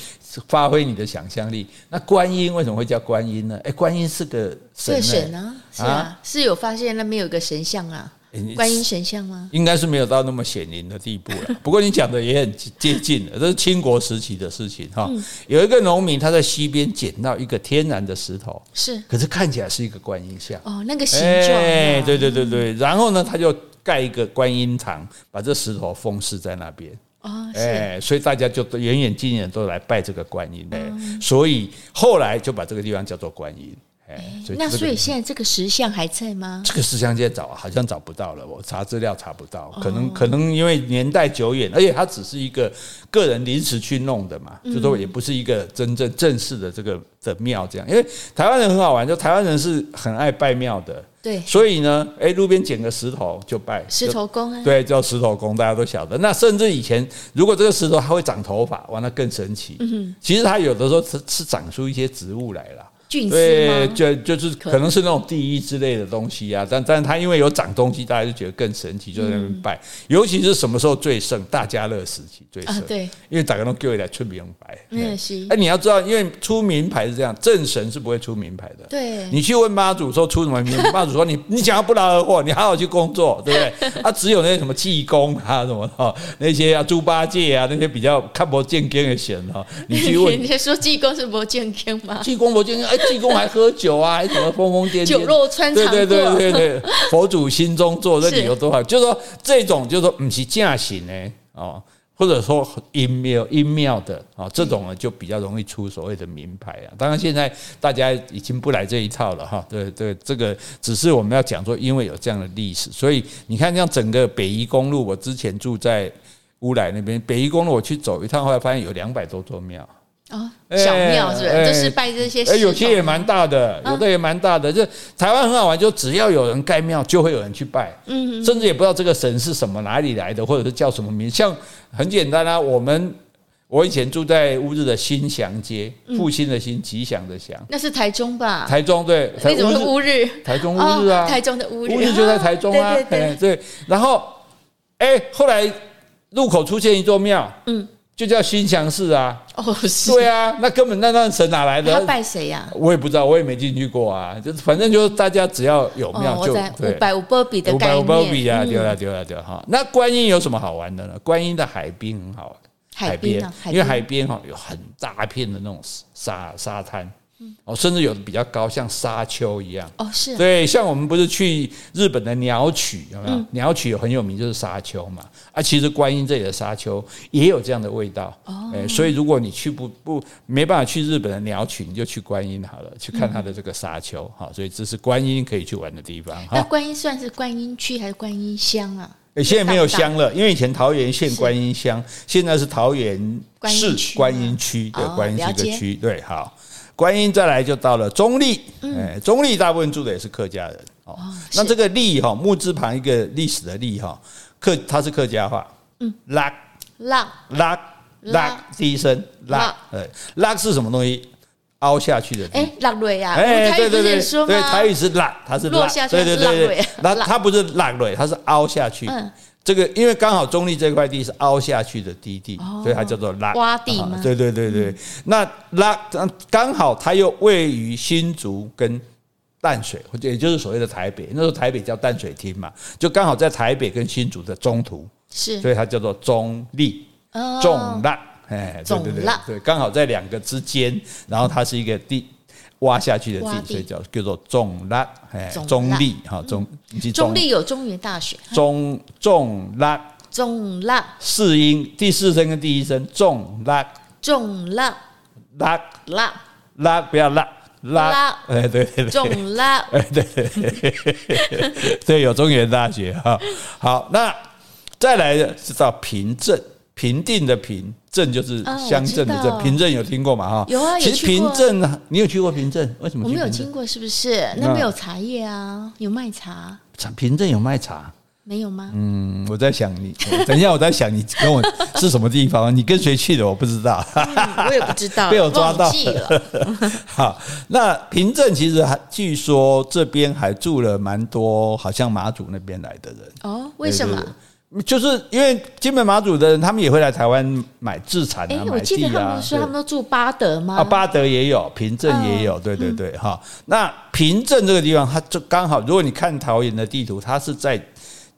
发挥你的想象力。那观音为什么会叫观音呢？哎，观音是个神，神啊，是啊，是有发现那边有个神像啊。观音神像吗？应该是没有到那么显灵的地步了。不过你讲的也很接近了，这是清国时期的事情哈。有一个农民他在溪边捡到一个天然的石头，是，可是看起来是一个观音像哦，那个形状。哎，对对对对。然后呢，他就盖一个观音堂，把这石头封饰在那边。哦，哎，所以大家就远远近近的都来拜这个观音嘞。所以后来就把这个地方叫做观音。哎，那所以现在这个石像还在吗？这个石像现在找好像找不到了，我查资料查不到，可能可能因为年代久远，而且它只是一个个人临时去弄的嘛，就说也不是一个真正正式的这个的庙这样。因为台湾人很好玩，就台湾人是很爱拜庙的，对，所以呢，哎，路边捡个石头就拜石头公啊，对，叫石头公，大家都晓得。那甚至以前如果这个石头它会长头发，哇，那更神奇。嗯，其实它有的时候是是长出一些植物来了。对，就就是可能是那种地衣之类的东西啊，但但是它因为有长东西，大家就觉得更神奇，就在那边拜。尤其是什么时候最盛？大家乐时期最盛，对，因为大家都叫来出名牌。嗯，是。哎，你要知道，因为出名牌是这样，正神是不会出名牌的。对，你去问妈祖说出什么名牌，妈祖说你你想要不劳而获，你好好去工作，对不对？[LAUGHS] 啊，只有那些什么济公啊什么哈，那些啊猪八戒啊那些比较看不见经的神哈，你去问。[LAUGHS] 你说济公是不见经吗？济公不见经，哎。济公还喝酒啊，[LAUGHS] 还什么疯疯癫癫，酒肉穿肠过。对对对对对，佛祖心中坐，这理由多好。就是说这种，就是说不是正行呢，哦，或者说阴庙阴庙的啊，这种呢就比较容易出所谓的名牌啊。当然现在大家已经不来这一套了哈。对对，这个只是我们要讲说，因为有这样的历史，所以你看像整个北宜公路，我之前住在乌来那边，北宜公路我去走一趟，后来发现有两百多座庙。哦，小庙是不是？就是拜这些。哎，有些也蛮大的，有的也蛮大的。就台湾很好玩，就只要有人盖庙，就会有人去拜。嗯，甚至也不知道这个神是什么，哪里来的，或者是叫什么名。像很简单啊，我们我以前住在乌日的新祥街，复兴的兴，吉祥的祥。那是台中吧？台中对。为什么是乌日？台中乌日啊，台中的乌日。乌日就在台中啊。对对。然后，哎，后来路口出现一座庙。嗯。就叫新祥寺啊！哦，是，对啊，那根本那那神哪来的？他拜谁呀？我也不知道，我也没进去过啊。就反正就是大家只要有庙就五百五波比的概念。五百五波比啊，丢了丢了丢哈。那观音有什么好玩的呢？观音的海滨很好玩，海边，因为海边哈有很大片的那种沙沙滩。哦，甚至有的比较高，像沙丘一样。哦，是。对，像我们不是去日本的鸟取，有没有？鸟取很有名，就是沙丘嘛。啊，其实观音这里的沙丘也有这样的味道。哦。哎，所以如果你去不不没办法去日本的鸟取，你就去观音好了，去看它的这个沙丘。好，所以这是观音可以去玩的地方。那观音算是观音区还是观音乡啊？哎，现在没有乡了，因为以前桃园县观音乡，现在是桃园市观音区。的，观音是个区。对，好。观音再来就到了中立，哎，中立大部分住的也是客家人哦。那这个立哈，木字旁一个历史的立哈，客它是客家话，嗯，拉拉拉拉第一声拉，呃，拉是什么东西？凹下去的，哎，落蕊呀，哎，对对对，对，台语是拉，它是落下去，对对对，那它不是落蕊，它是凹下去。这个因为刚好中立这块地是凹下去的低地，所以它叫做拉洼地嘛。对对对对，那拉刚好它又位于新竹跟淡水，也就是所谓的台北。那时候台北叫淡水厅嘛，就刚好在台北跟新竹的中途，是，所以它叫做中立、重拉，哎，对对对对，刚好在两个之间，然后它是一个地。挖下去的地，所以叫叫做中拉，哎，中立哈，中中立有中原大学，中重拉，中拉四音，第四声跟第一声，重拉，重拉拉拉拉不要拉，拉，哎，对对对，中拉，[LAUGHS] 哎，对对 [LAUGHS] 对，有中原大学哈。好，那再来是到平镇，平定的平，镇就是乡镇的镇，平镇有听过吗？哈，有啊，其实平镇，你有去过平镇？为什么？我没有经过，是不是？那边有茶叶啊，有卖茶。平镇有卖茶。没有吗？嗯，我在想你，等一下，我在想你跟我是什么地方？你跟谁去的？我不知道，嗯、我也不知道，[LAUGHS] 被我抓到了。[LAUGHS] 好，那平镇其实还据说这边还住了蛮多，好像马祖那边来的人哦。为什么？就是因为金门马祖的人，他们也会来台湾买自产啊，欸、买地啊。我记得他们说他们都住八德吗？啊，八德也有，平镇也有，对对对，哈、嗯。那平镇这个地方，它就刚好，如果你看桃园的地图，它是在。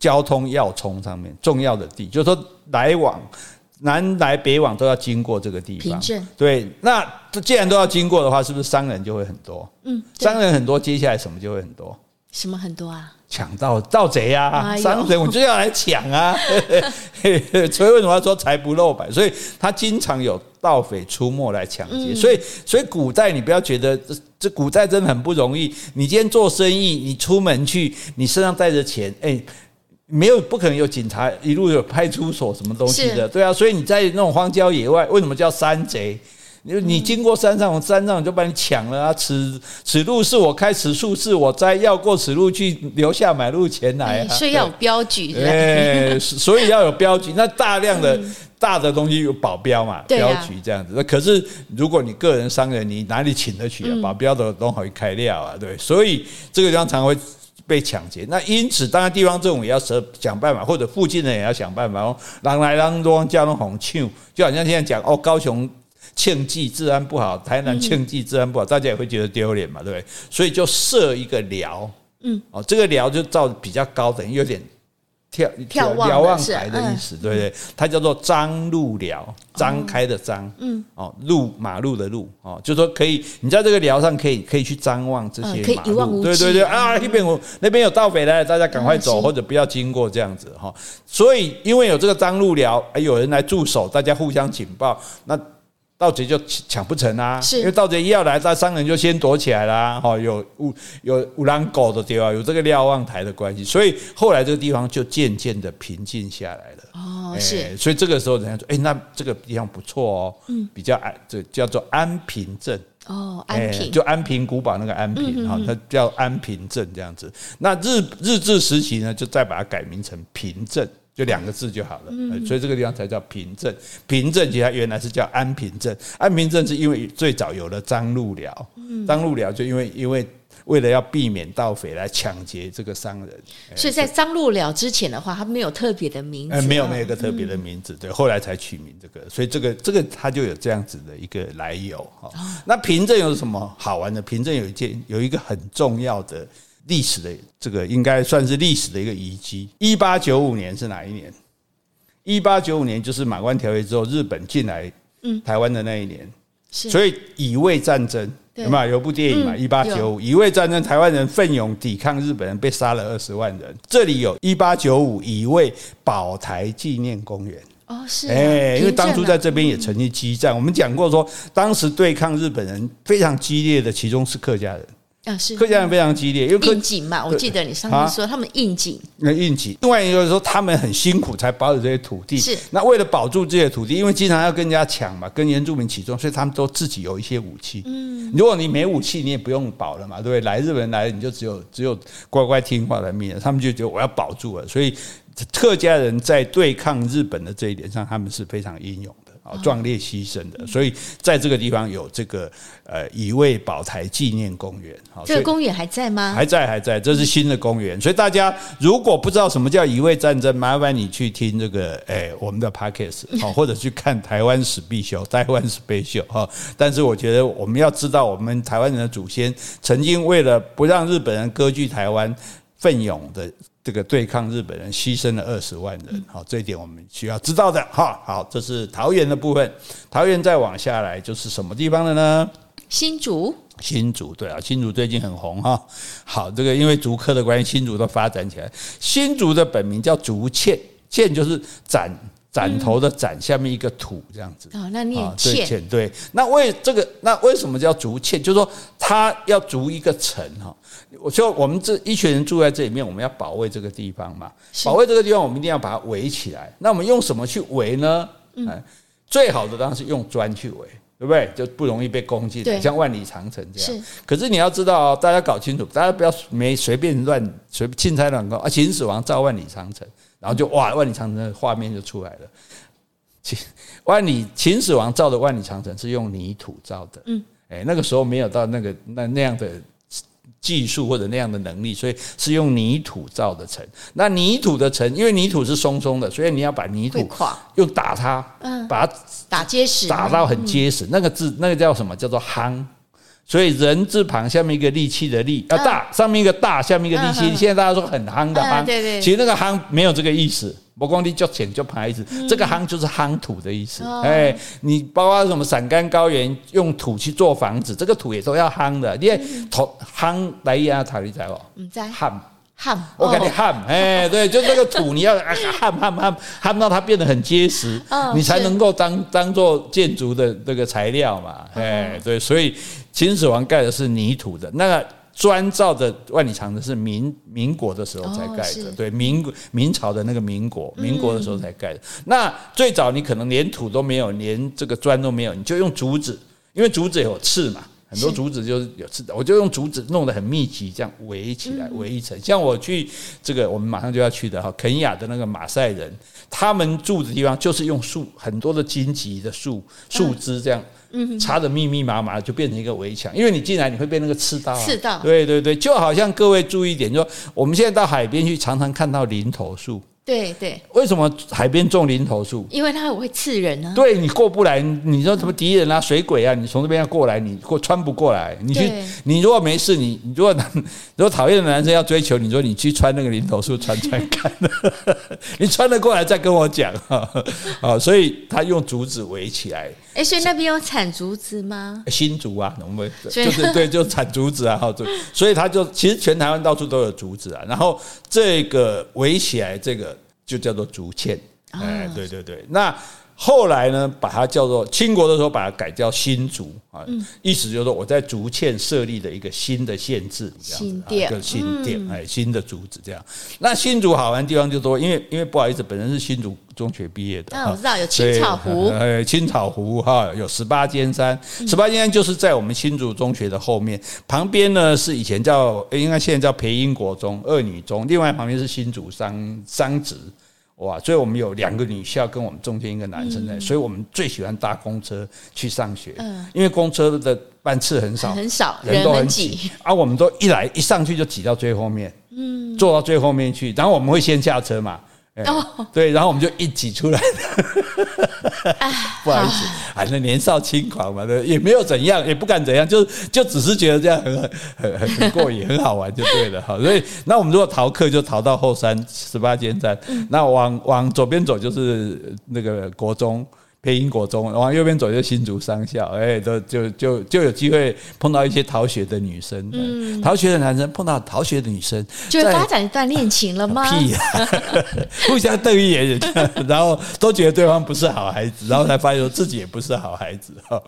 交通要冲上面重要的地，就是说来往南来北往都要经过这个地方。平镇对，那既然都要经过的话，是不是商人就会很多？嗯，商人很多，接下来什么就会很多？什么很多啊？抢盗盗贼呀！哎、呦商人我就要来抢啊！[LAUGHS] 所以为什么要说财不露白？所以他经常有盗匪出没来抢劫。嗯、所以，所以古代你不要觉得这这古代真的很不容易。你今天做生意，你出门去，你身上带着钱，哎。没有，不可能有警察一路有派出所什么东西的，是对啊，所以你在那种荒郊野外，为什么叫山贼？你你经过山上，山上就把你抢了啊！此此路是我开，此树是我栽，要过此路去，留下买路钱来啊！所以要有标举，哎，所以要有标举，那大量的大的东西有保镖嘛，标举这样子。那可是如果你个人商人，你哪里请得起啊？保镖的都好开料啊，对，所以这个地方常会。被抢劫，那因此当然地方政府也要设想办法，或者附近的人也要想办法哦。人来人往，交通红抢，就好像现在讲哦，高雄庆记治安不好，台南庆记治安不好，大家也会觉得丢脸嘛，对不对？所以就设一个寮，嗯，哦，这个寮就造比较高等于，有点。眺眺瞭望台的意思，对不对？它叫做张路寮，张开的张，嗯，哦，路马路的路，哦，就说可以，你在这个寮上可以可以去张望这些马路，对对对啊，那边我那边有盗匪来，大家赶快走或者不要经过这样子哈。所以因为有这个张路寮，还有人来驻守，大家互相警报，那。盗贼就抢不成啊，因为盗贼一要来，那商人就先躲起来啦。哈，有五有五狼狗的地方，有这个瞭望台的关系，所以后来这个地方就渐渐的平静下来了。哦，是，所以这个时候人家说，哎，那这个地方不错哦，嗯，比较安，这叫做安平镇。哦，安平就安平古堡那个安平哈，它叫安平镇这样子。那日日治时期呢，就再把它改名成平镇。就两个字就好了，嗯、所以这个地方才叫平镇。平镇其实它原来是叫安平镇，安平镇是因为最早有了张路寮，张路寮就因为因为为了要避免盗匪来抢劫这个商人，所以在张路了之前的话，他没有特别的名字，没有没有个特别的名字，对，后来才取名这个，所以这个这个它就有这样子的一个来由哈。那平镇有什么好玩的？平镇有一件有一个很重要的。历史的这个应该算是历史的一个遗迹。一八九五年是哪一年？一八九五年就是马关条约之后，日本进来台湾的那一年。所以乙未战争有没有？有部电影嘛？一八九五乙未战争，台湾人奋勇抵抗日本人，被杀了二十万人。这里有一八九五乙未保台纪念公园。哦，是哎，因为当初在这边也曾经激战。我们讲过说，当时对抗日本人非常激烈的，其中是客家人。啊，是客家人非常激烈，因为应景嘛。我记得你上次说他们应景，那应景。另外一个说他们很辛苦才保有这些土地，是那为了保住这些土地，因为经常要跟人家抢嘛，跟原住民起冲，所以他们都自己有一些武器。嗯，如果你没武器，你也不用保了嘛，对不对？来日本人来，你就只有只有乖乖听话的命了。他们就觉得我要保住了，所以客家人在对抗日本的这一点上，他们是非常英勇的。啊，壮烈牺牲的，所以在这个地方有这个呃乙未保台纪念公园。好，这个公园还在吗？还在，还在，这是新的公园。所以大家如果不知道什么叫乙未战争，麻烦你去听这个诶我们的 Podcast 好，或者去看台湾史必修，台湾史必修哈。但是我觉得我们要知道，我们台湾人的祖先曾经为了不让日本人割据台湾，奋勇的。这个对抗日本人牺牲了二十万人，好，这一点我们需要知道的哈。好，这是桃园的部分，桃园再往下来就是什么地方的呢？新竹，新竹对啊，新竹最近很红哈。好，这个因为竹科的关系，新竹都发展起来。新竹的本名叫竹堑，堑就是斩斩头的斩下面一个土这样子。哦，那念堑。对，对，那为这个，那为什么叫竹堑？就是说他要筑一个城哈。我说我们这一群人住在这里面，我们要保卫这个地方嘛。保卫这个地方，我们一定要把它围起来。那我们用什么去围呢？嗯，最好的当然是用砖去围。对不对？就不容易被攻进来，像万里长城这样。是。可是你要知道，大家搞清楚，大家不要没随便乱随钦差乱攻啊！秦始皇造万里长城，然后就哇，万里长城的画面就出来了。秦万里秦始皇造的万里长城是用泥土造的。嗯。哎，那个时候没有到那个那那样的。技术或者那样的能力，所以是用泥土造的城。那泥土的城，因为泥土是松松的，所以你要把泥土用打它，嗯，把它打结实，打到很结实。那个字，那个叫什么？叫做夯。所以人字旁下面一个力气的力，啊大，上面一个大，下面一个力气。现在大家说很夯的夯，对对。其实那个夯没有这个意思。我光你叫钱叫牌子，这个夯就是夯土的意思。哎，你包括什么陕甘高原用土去做房子，这个土也都要夯的。因为土夯来压它，你知道不？在夯夯，我给你夯。哎，对，就这个土你要夯夯夯夯到它变得很结实，你才能够当当做建筑的这个材料嘛。哎，对，所以秦始皇盖的是泥土的那个。砖造的万里长城是民民国的时候才盖的，对，民明朝的那个民国，民国的时候才盖的。那最早你可能连土都没有，连这个砖都没有，你就用竹子，因为竹子有刺嘛，很多竹子就是有刺的，我就用竹子弄得很密集，这样围起来，围一层。像我去这个，我们马上就要去的哈，肯雅的那个马赛人，他们住的地方就是用树，很多的荆棘的树树枝这样。插的密密麻麻，就变成一个围墙。因为你进来，你会被那个刺到。刺到。对对对，就好像各位注意一点，就说我们现在到海边去，常常看到林头树。对对，为什么海边种林头树？因为它会刺人啊。对，你过不来，你说什么敌人啊、水鬼啊，你从这边要过来，你过穿不过来。你去，你如果没事，你你如果如果讨厌的男生要追求，你说你去穿那个林头树穿穿看，[LAUGHS] 你穿得过来再跟我讲 [LAUGHS] 啊。所以他用竹子围起来。哎，所以那边有产竹子吗？新竹啊，我们 [LAUGHS] 就是对，就产竹子啊，哈，所以他就其实全台湾到处都有竹子啊，然后这个围起来这个。就叫做竹堑，哎，对对对。那后来呢，把它叫做清国的时候，把它改叫新竹啊，意思就是说我在竹堑设立的一个新的县治，新店，一个新店，哎，新的竹子这样。那新竹好玩的地方就多，因为因为不好意思，本人是新竹中学毕业的，那我知道有青草湖，[LAUGHS] 哎，青草湖哈，有十八尖山，十八尖山就是在我们新竹中学的后面，旁边呢是以前叫应该现在叫培英国中二女中，另外旁边是新竹商商职。哇！所以我们有两个女校，跟我们中间一个男生在，所以我们最喜欢搭公车去上学，嗯因为公车的班次很少，很少，人都很挤，而我们都一来一上去就挤到最后面，嗯，坐到最后面去，然后我们会先下车嘛。哦，对，然后我们就一起出来的，[LAUGHS] [LAUGHS] 不好意思，啊，那年少轻狂嘛，对，也没有怎样，也不敢怎样，就就只是觉得这样很很很很过瘾，很好玩就对了哈。所以，那我们如果逃课就逃到后山十八尖山，那往往左边走就是那个国中。培英国中，往右边走就新竹商校，哎，都就就就有机会碰到一些逃学的女生，逃学的男生碰到逃学的女生，就发展一段恋情了吗？屁啊，互相瞪一眼，然后都觉得对方不是好孩子，然后才发现说自己也不是好孩子，哈，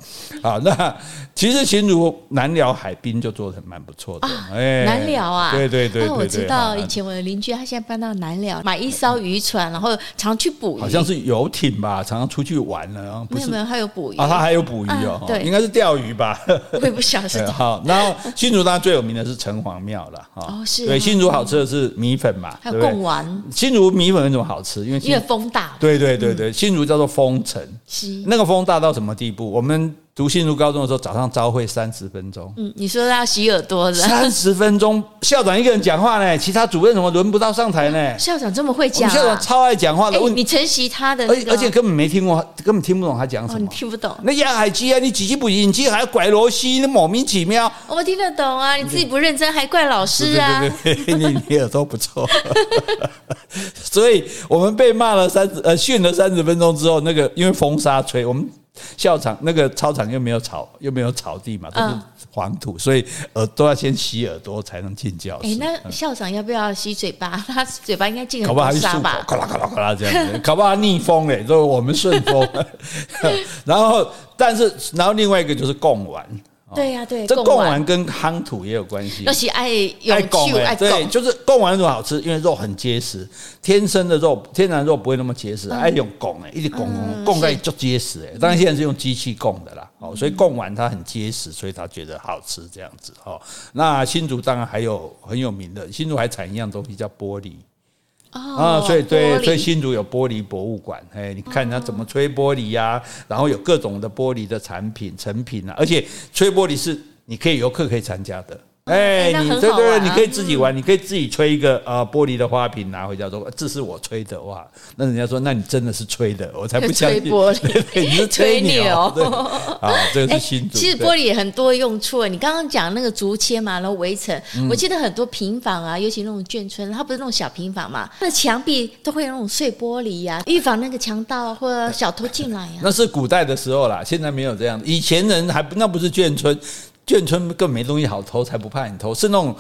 好，那其实新竹南寮海滨就做得蛮不错的，哎，南寮啊，对对对，那我知道以前我的邻居他现在搬到南寮，买一艘渔船，然后常去捕鱼，好像是游艇吧，常常出去玩。没有没有，他有捕鱼啊，他还有捕鱼哦，对，应该是钓鱼吧，[LAUGHS] 我也不晓得。[LAUGHS] 好，然后新竹当然最有名的是城隍庙了，哈，哦是，对，新竹好吃的是米粉嘛，还有贡丸。新竹米粉为什么好吃？因为因为风大，对对对对，新竹叫做风城，那个风大到什么地步？我们。读新竹高中的时候，早上朝会三十分钟。嗯，你说要洗耳朵的。三十分钟，[LAUGHS] 校长一个人讲话呢，其他主任怎么轮不到上台呢？校长这么会讲，校长超爱讲话的。你承袭他的，而而且根本没听过，根本听不懂他讲什么。你听不懂？那压海机啊，你几级不行，你还要拐螺丝，那莫名其妙。我们听得懂啊，你自己不认真还怪老师啊？对对对，[LAUGHS] 你你耳朵不错。[LAUGHS] 所以我们被骂了三十呃训了三十分钟之后，那个因为风沙吹我们。校场那个操场又没有草，又没有草地嘛，都是黄土，所以耳都要先洗耳朵才能进教室。哎，那校长要不要洗嘴巴？[LAUGHS] 他嘴巴应该进很多沙吧？咔啦咔啦咔啦这样子，搞不好逆风嘞，就我们顺风。[LAUGHS] [LAUGHS] 然后，但是，然后另外一个就是贡丸。对呀，对，这贡丸跟夯土也有关系。那是爱爱贡哎，对，就是贡丸肉好吃，因为肉很结实，天生的肉，天然肉不会那么结实，爱用拱哎，一直贡贡贡在就结实哎。当然现在是用机器贡的啦，哦，所以贡丸它很结实，所以他觉得好吃这样子哦。那新竹当然还有很有名的，新竹还产一样东西叫玻璃。啊，所以对，所以新竹有玻璃博物馆，哎，你看他怎么吹玻璃呀？然后有各种的玻璃的产品成品啊，而且吹玻璃是你可以游客可以参加的。哎，你对对对，你可以自己玩，你可以自己吹一个啊玻璃的花瓶拿回家说，这是我吹的哇！那人家说，那你真的是吹的，我才不相信。吹玻璃，[LAUGHS] 你是吹牛。[LAUGHS] 啊，这个是新竹。其实玻璃也很多用处。你刚刚讲那个竹签嘛，然后围城，我记得很多平房啊，尤其那种眷村，它不是那种小平房嘛，那墙壁都会有那种碎玻璃呀，预防那个强盗或者小偷进来呀。那是古代的时候啦，现在没有这样。以前人还那不是眷村。眷村更没东西好偷，才不怕你偷，是那种。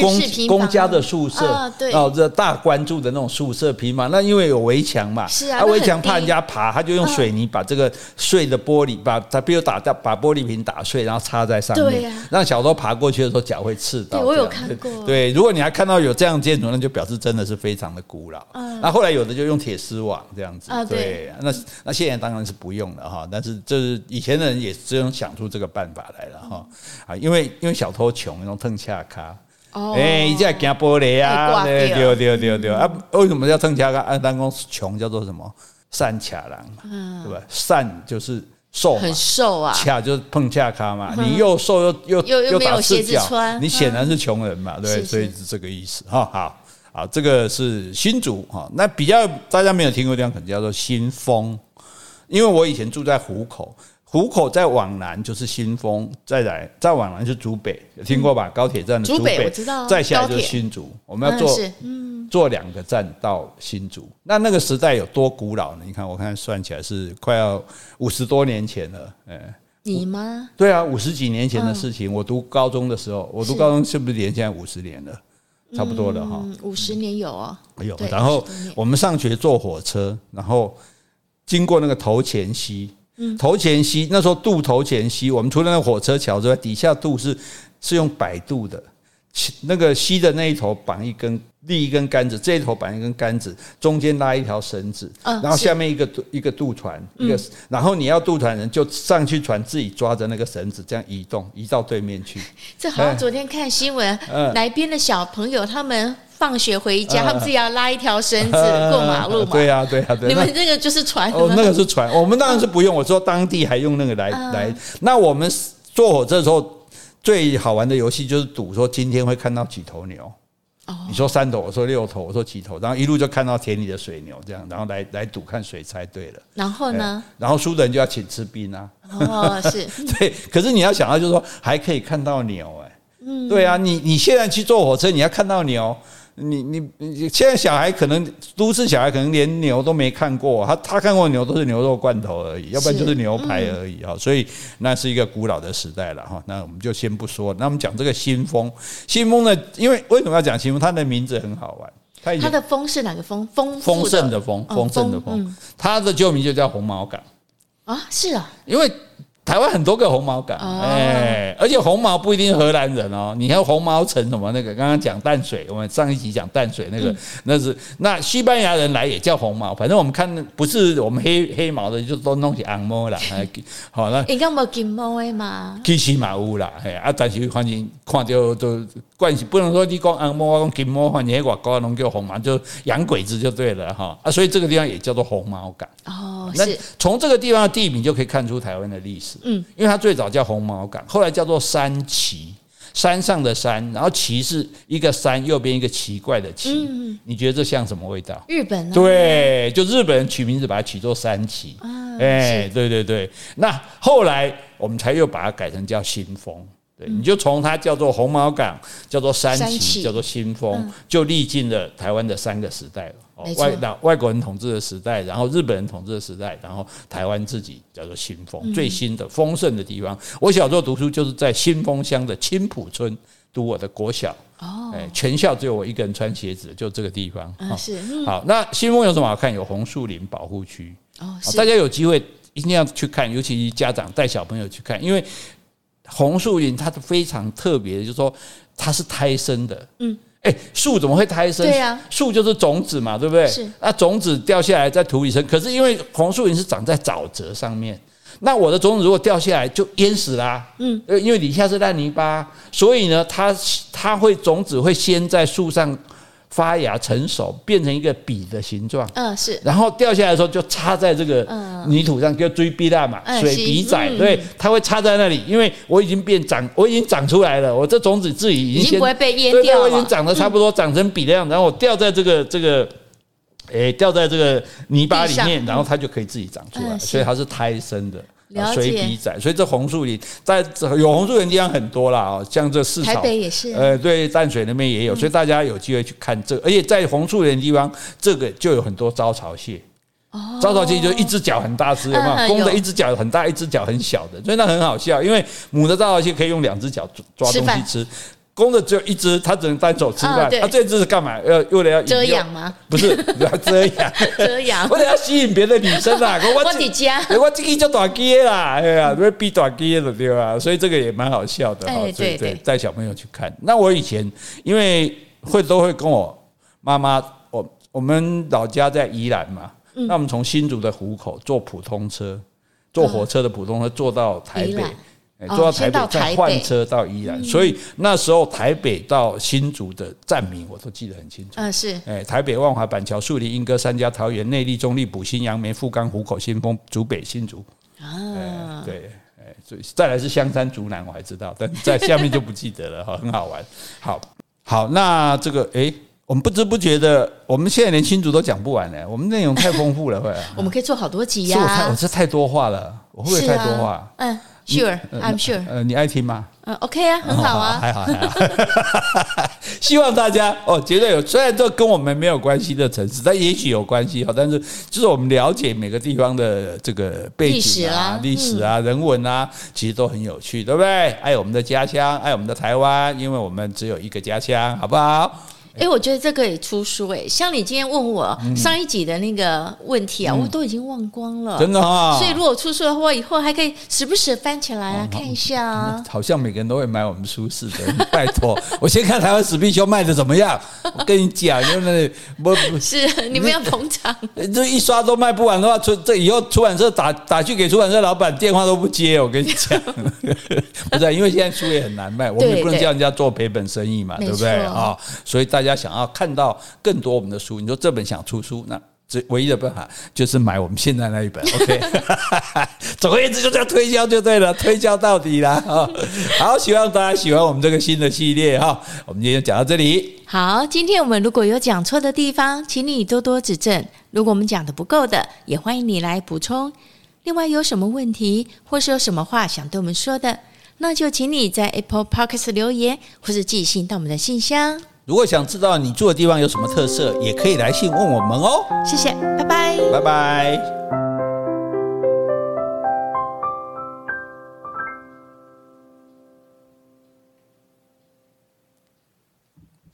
公公家的宿舍哦，这大官住的那种宿舍平房，那因为有围墙嘛，是啊，围墙怕人家爬，他就用水泥把这个碎的玻璃，把它比如打掉，把玻璃瓶打碎，然后插在上面，让小偷爬过去的时候脚会刺到。我有看过。对，如果你还看到有这样建筑，那就表示真的是非常的古老。那后来有的就用铁丝网这样子，对，那那现在当然是不用了哈，但是就是以前的人也只能想出这个办法来了哈啊，因为因为小偷穷，那种蹭恰卡。哎，一直惊玻璃啊！对对对对对啊！为什么叫蹭恰个？按单工穷叫做什么？善卡郎，对吧？善就是瘦，很瘦啊。恰就是碰恰卡嘛。你又瘦又又又又打赤脚，你显然是穷人嘛，对，所以是这个意思哈。好，好，这个是新竹哈。那比较大家没有听过的地方，可能叫做新丰，因为我以前住在湖口。湖口再往南就是新丰，再来再往南是竹北，有听过吧？高铁站的竹北，我知道。再下来就是新竹，我们要坐嗯坐两个站到新竹。那那个时代有多古老呢？你看，我看算起来是快要五十多年前了。哎，你吗？对啊，五十几年前的事情。我读高中的时候，我读高中是不是连现在五十年了？差不多了哈。五十年有啊，有。然后我们上学坐火车，然后经过那个头前溪。头前溪那时候渡头前溪，我们除了那个火车桥之外，底下渡是是用摆渡的，那个溪的那一头绑一根立一根杆子，这一头绑一根杆子，中间拉一条绳子，然后下面一个一个渡船，一个然后你要渡船人就上去船，自己抓着那个绳子这样移动，移到对面去。这好像昨天看新闻，哪边的小朋友他们。放学回家，他们自己要拉一条绳子过马路嘛？对呀，对呀，对。你们这个就是船哦，那个是船。我们当然是不用。我说当地还用那个来来。那我们坐火车的时候最好玩的游戏就是赌，说今天会看到几头牛。哦。你说三头，我说六头，我说几头，然后一路就看到田里的水牛这样，然后来来赌看谁猜对了。然后呢？然后输的人就要请吃冰啊。哦，是。[LAUGHS] 对，可是你要想到就是说还可以看到牛哎。嗯。对啊，你你现在去坐火车，你要看到牛。你你你现在小孩可能都市小孩可能连牛都没看过，他他看过牛都是牛肉罐头而已，要不然就是牛排而已啊。所以那是一个古老的时代了哈。那我们就先不说，那我们讲这个新风，新风呢，因为为什么要讲新风？它的名字很好玩，它它的风是哪个风？丰丰盛的丰，丰盛的丰，它的旧名就叫红毛港啊，是啊，因为。台湾很多个红毛港，哎，而且红毛不一定是荷兰人哦。你看红毛城什么那个，刚刚讲淡水，我们上一集讲淡水那个，那是那西班牙人来也叫红毛。反正我们看不是我们黑黑毛的，就都弄起红毛了。[LAUGHS] 好，了应该没金毛的嘛？其实嘛有啦，哎啊，但是反正看到都关系，不能说你讲红毛，我讲金毛，反正外国人叫红毛，就洋鬼子就对了哈。啊，所以这个地方也叫做红毛港。哦，那从这个地方的地名就可以看出台湾的历史。嗯，因为它最早叫红毛港，后来叫做山崎，山上的山，然后崎是一个山右边一个奇怪的奇。嗯，你觉得这像什么味道？日本啊？对，就日本人取名字把它取作山崎。啊，哎，对对对。那后来我们才又把它改成叫新丰。对，你就从它叫做红毛港，叫做三期，三期叫做新丰，嗯、就历经了台湾的三个时代了。外那外国人统治的时代，然后日本人统治的时代，然后台湾自己叫做新丰，最新的丰盛的地方。我小时候读书就是在新丰乡的青浦村读我的国小。哦，哎，全校只有我一个人穿鞋子，就这个地方。嗯，是。好，那新丰有什么好看？有红树林保护区。哦，大家有机会一定要去看，尤其家长带小朋友去看，因为红树林它是非常特别的，就是说它是胎生的。嗯。哎，树怎么会胎生？对呀，树就是种子嘛，对不对？是。那种子掉下来在土里生，可是因为红树林是长在沼泽上面，那我的种子如果掉下来就淹死啦。嗯。呃，因为底下是烂泥巴，所以呢，它它会种子会先在树上。发芽成熟，变成一个笔的形状。嗯，是。然后掉下来的时候，就插在这个泥土上，叫锥笔蜡嘛，水笔仔。对，它会插在那里，因为我已经变长，我已经长出来了，我这种子自己已经先不会被淹掉了。我已经长得差不多，长成笔的样子，然后我掉在这个这个，诶，掉在这个泥巴里面，然后它就可以自己长出来，所以它是胎生的。水笔仔，所以这红树林在有红树林的地方很多啦，哦，像这四草，台北也是，呃，对，淡水那边也有，所以大家有机会去看这个，而且在红树林的地方，这个就有很多招潮蟹。哦，招潮蟹就一只脚很大只，有没有？公的一只脚很大，一只脚很小的，所以那很好笑，因为母的招潮蟹可以用两只脚抓东西吃。公的只有一只，它只能单手吃饭。它、这只是干嘛？要为了要遮阳吗？不是，[LAUGHS] 要遮阳。遮阳。为了要吸引别的女生啦！[LAUGHS] 我我的家，我这个叫短鸡啦，哎呀，因为比短鸡的对吧？所以这个也蛮好笑的哈。对对对，带小朋友去看。那我以前因为会都会跟我妈妈，我我们老家在宜兰嘛，嗯、那我们从新竹的湖口坐普通车，坐火车的普通车坐到台北。坐到台北，再换车到宜兰，所以那时候台北到新竹的站名我都记得很清楚。嗯，是。哎，台北、万华、板桥、树林、莺歌、三家、桃园、内坜、中坜、埔新、杨梅、富冈、湖口、新丰、竹北、新竹。啊，对，哎，所以再来是香山、竹南，我还知道，但在下面就不记得了哈，很好玩。好，好，那这个，哎，我们不知不觉的，我们现在连新竹都讲不完了，我们内容太丰富了，会。[LAUGHS] 我们可以做好多集呀。是我太，我这太多话了，我会不会太多话？嗯。Sure，I'm sure。呃，你爱听吗？嗯，OK 啊，很好啊，还好还好。[LAUGHS] 希望大家哦，绝对有。虽然这跟我们没有关系的城市，但也许有关系哈。但是就是我们了解每个地方的这个背景啊、历史啊、人文啊，其实都很有趣，对不对？爱我们的家乡，爱我们的台湾，因为我们只有一个家乡，好不好？哎、欸，我觉得这个也出书哎，像你今天问我上一集的那个问题啊，嗯、我都已经忘光了，真的哈。所以如果出书的话，以后还可以时不时翻起来啊，看一下啊。好像每个人都会买我们书似的，[LAUGHS] 拜托，我先看台湾史必修卖的怎么样。我跟你讲，因为那不是你们要捧场，这一刷都卖不完的话，出这以后出版社打打去给出版社老板电话都不接。我跟你讲，[LAUGHS] 不是因为现在书也很难卖，我们也不能叫人家做赔本生意嘛，对不对啊？所以大。大家想要看到更多我们的书，你说这本想出书，那这唯一的办法就是买我们现在那一本。OK，[LAUGHS] 总而言之就这样推销就对了，推销到底了！好，希望大家喜欢我们这个新的系列哈。我们今天就讲到这里。好，今天我们如果有讲错的地方，请你多多指正。如果我们讲的不够的，也欢迎你来补充。另外，有什么问题或是有什么话想对我们说的，那就请你在 Apple Podcast 留言，或是寄信到我们的信箱。如果想知道你住的地方有什么特色，也可以来信问我们哦。谢谢，拜拜，拜拜。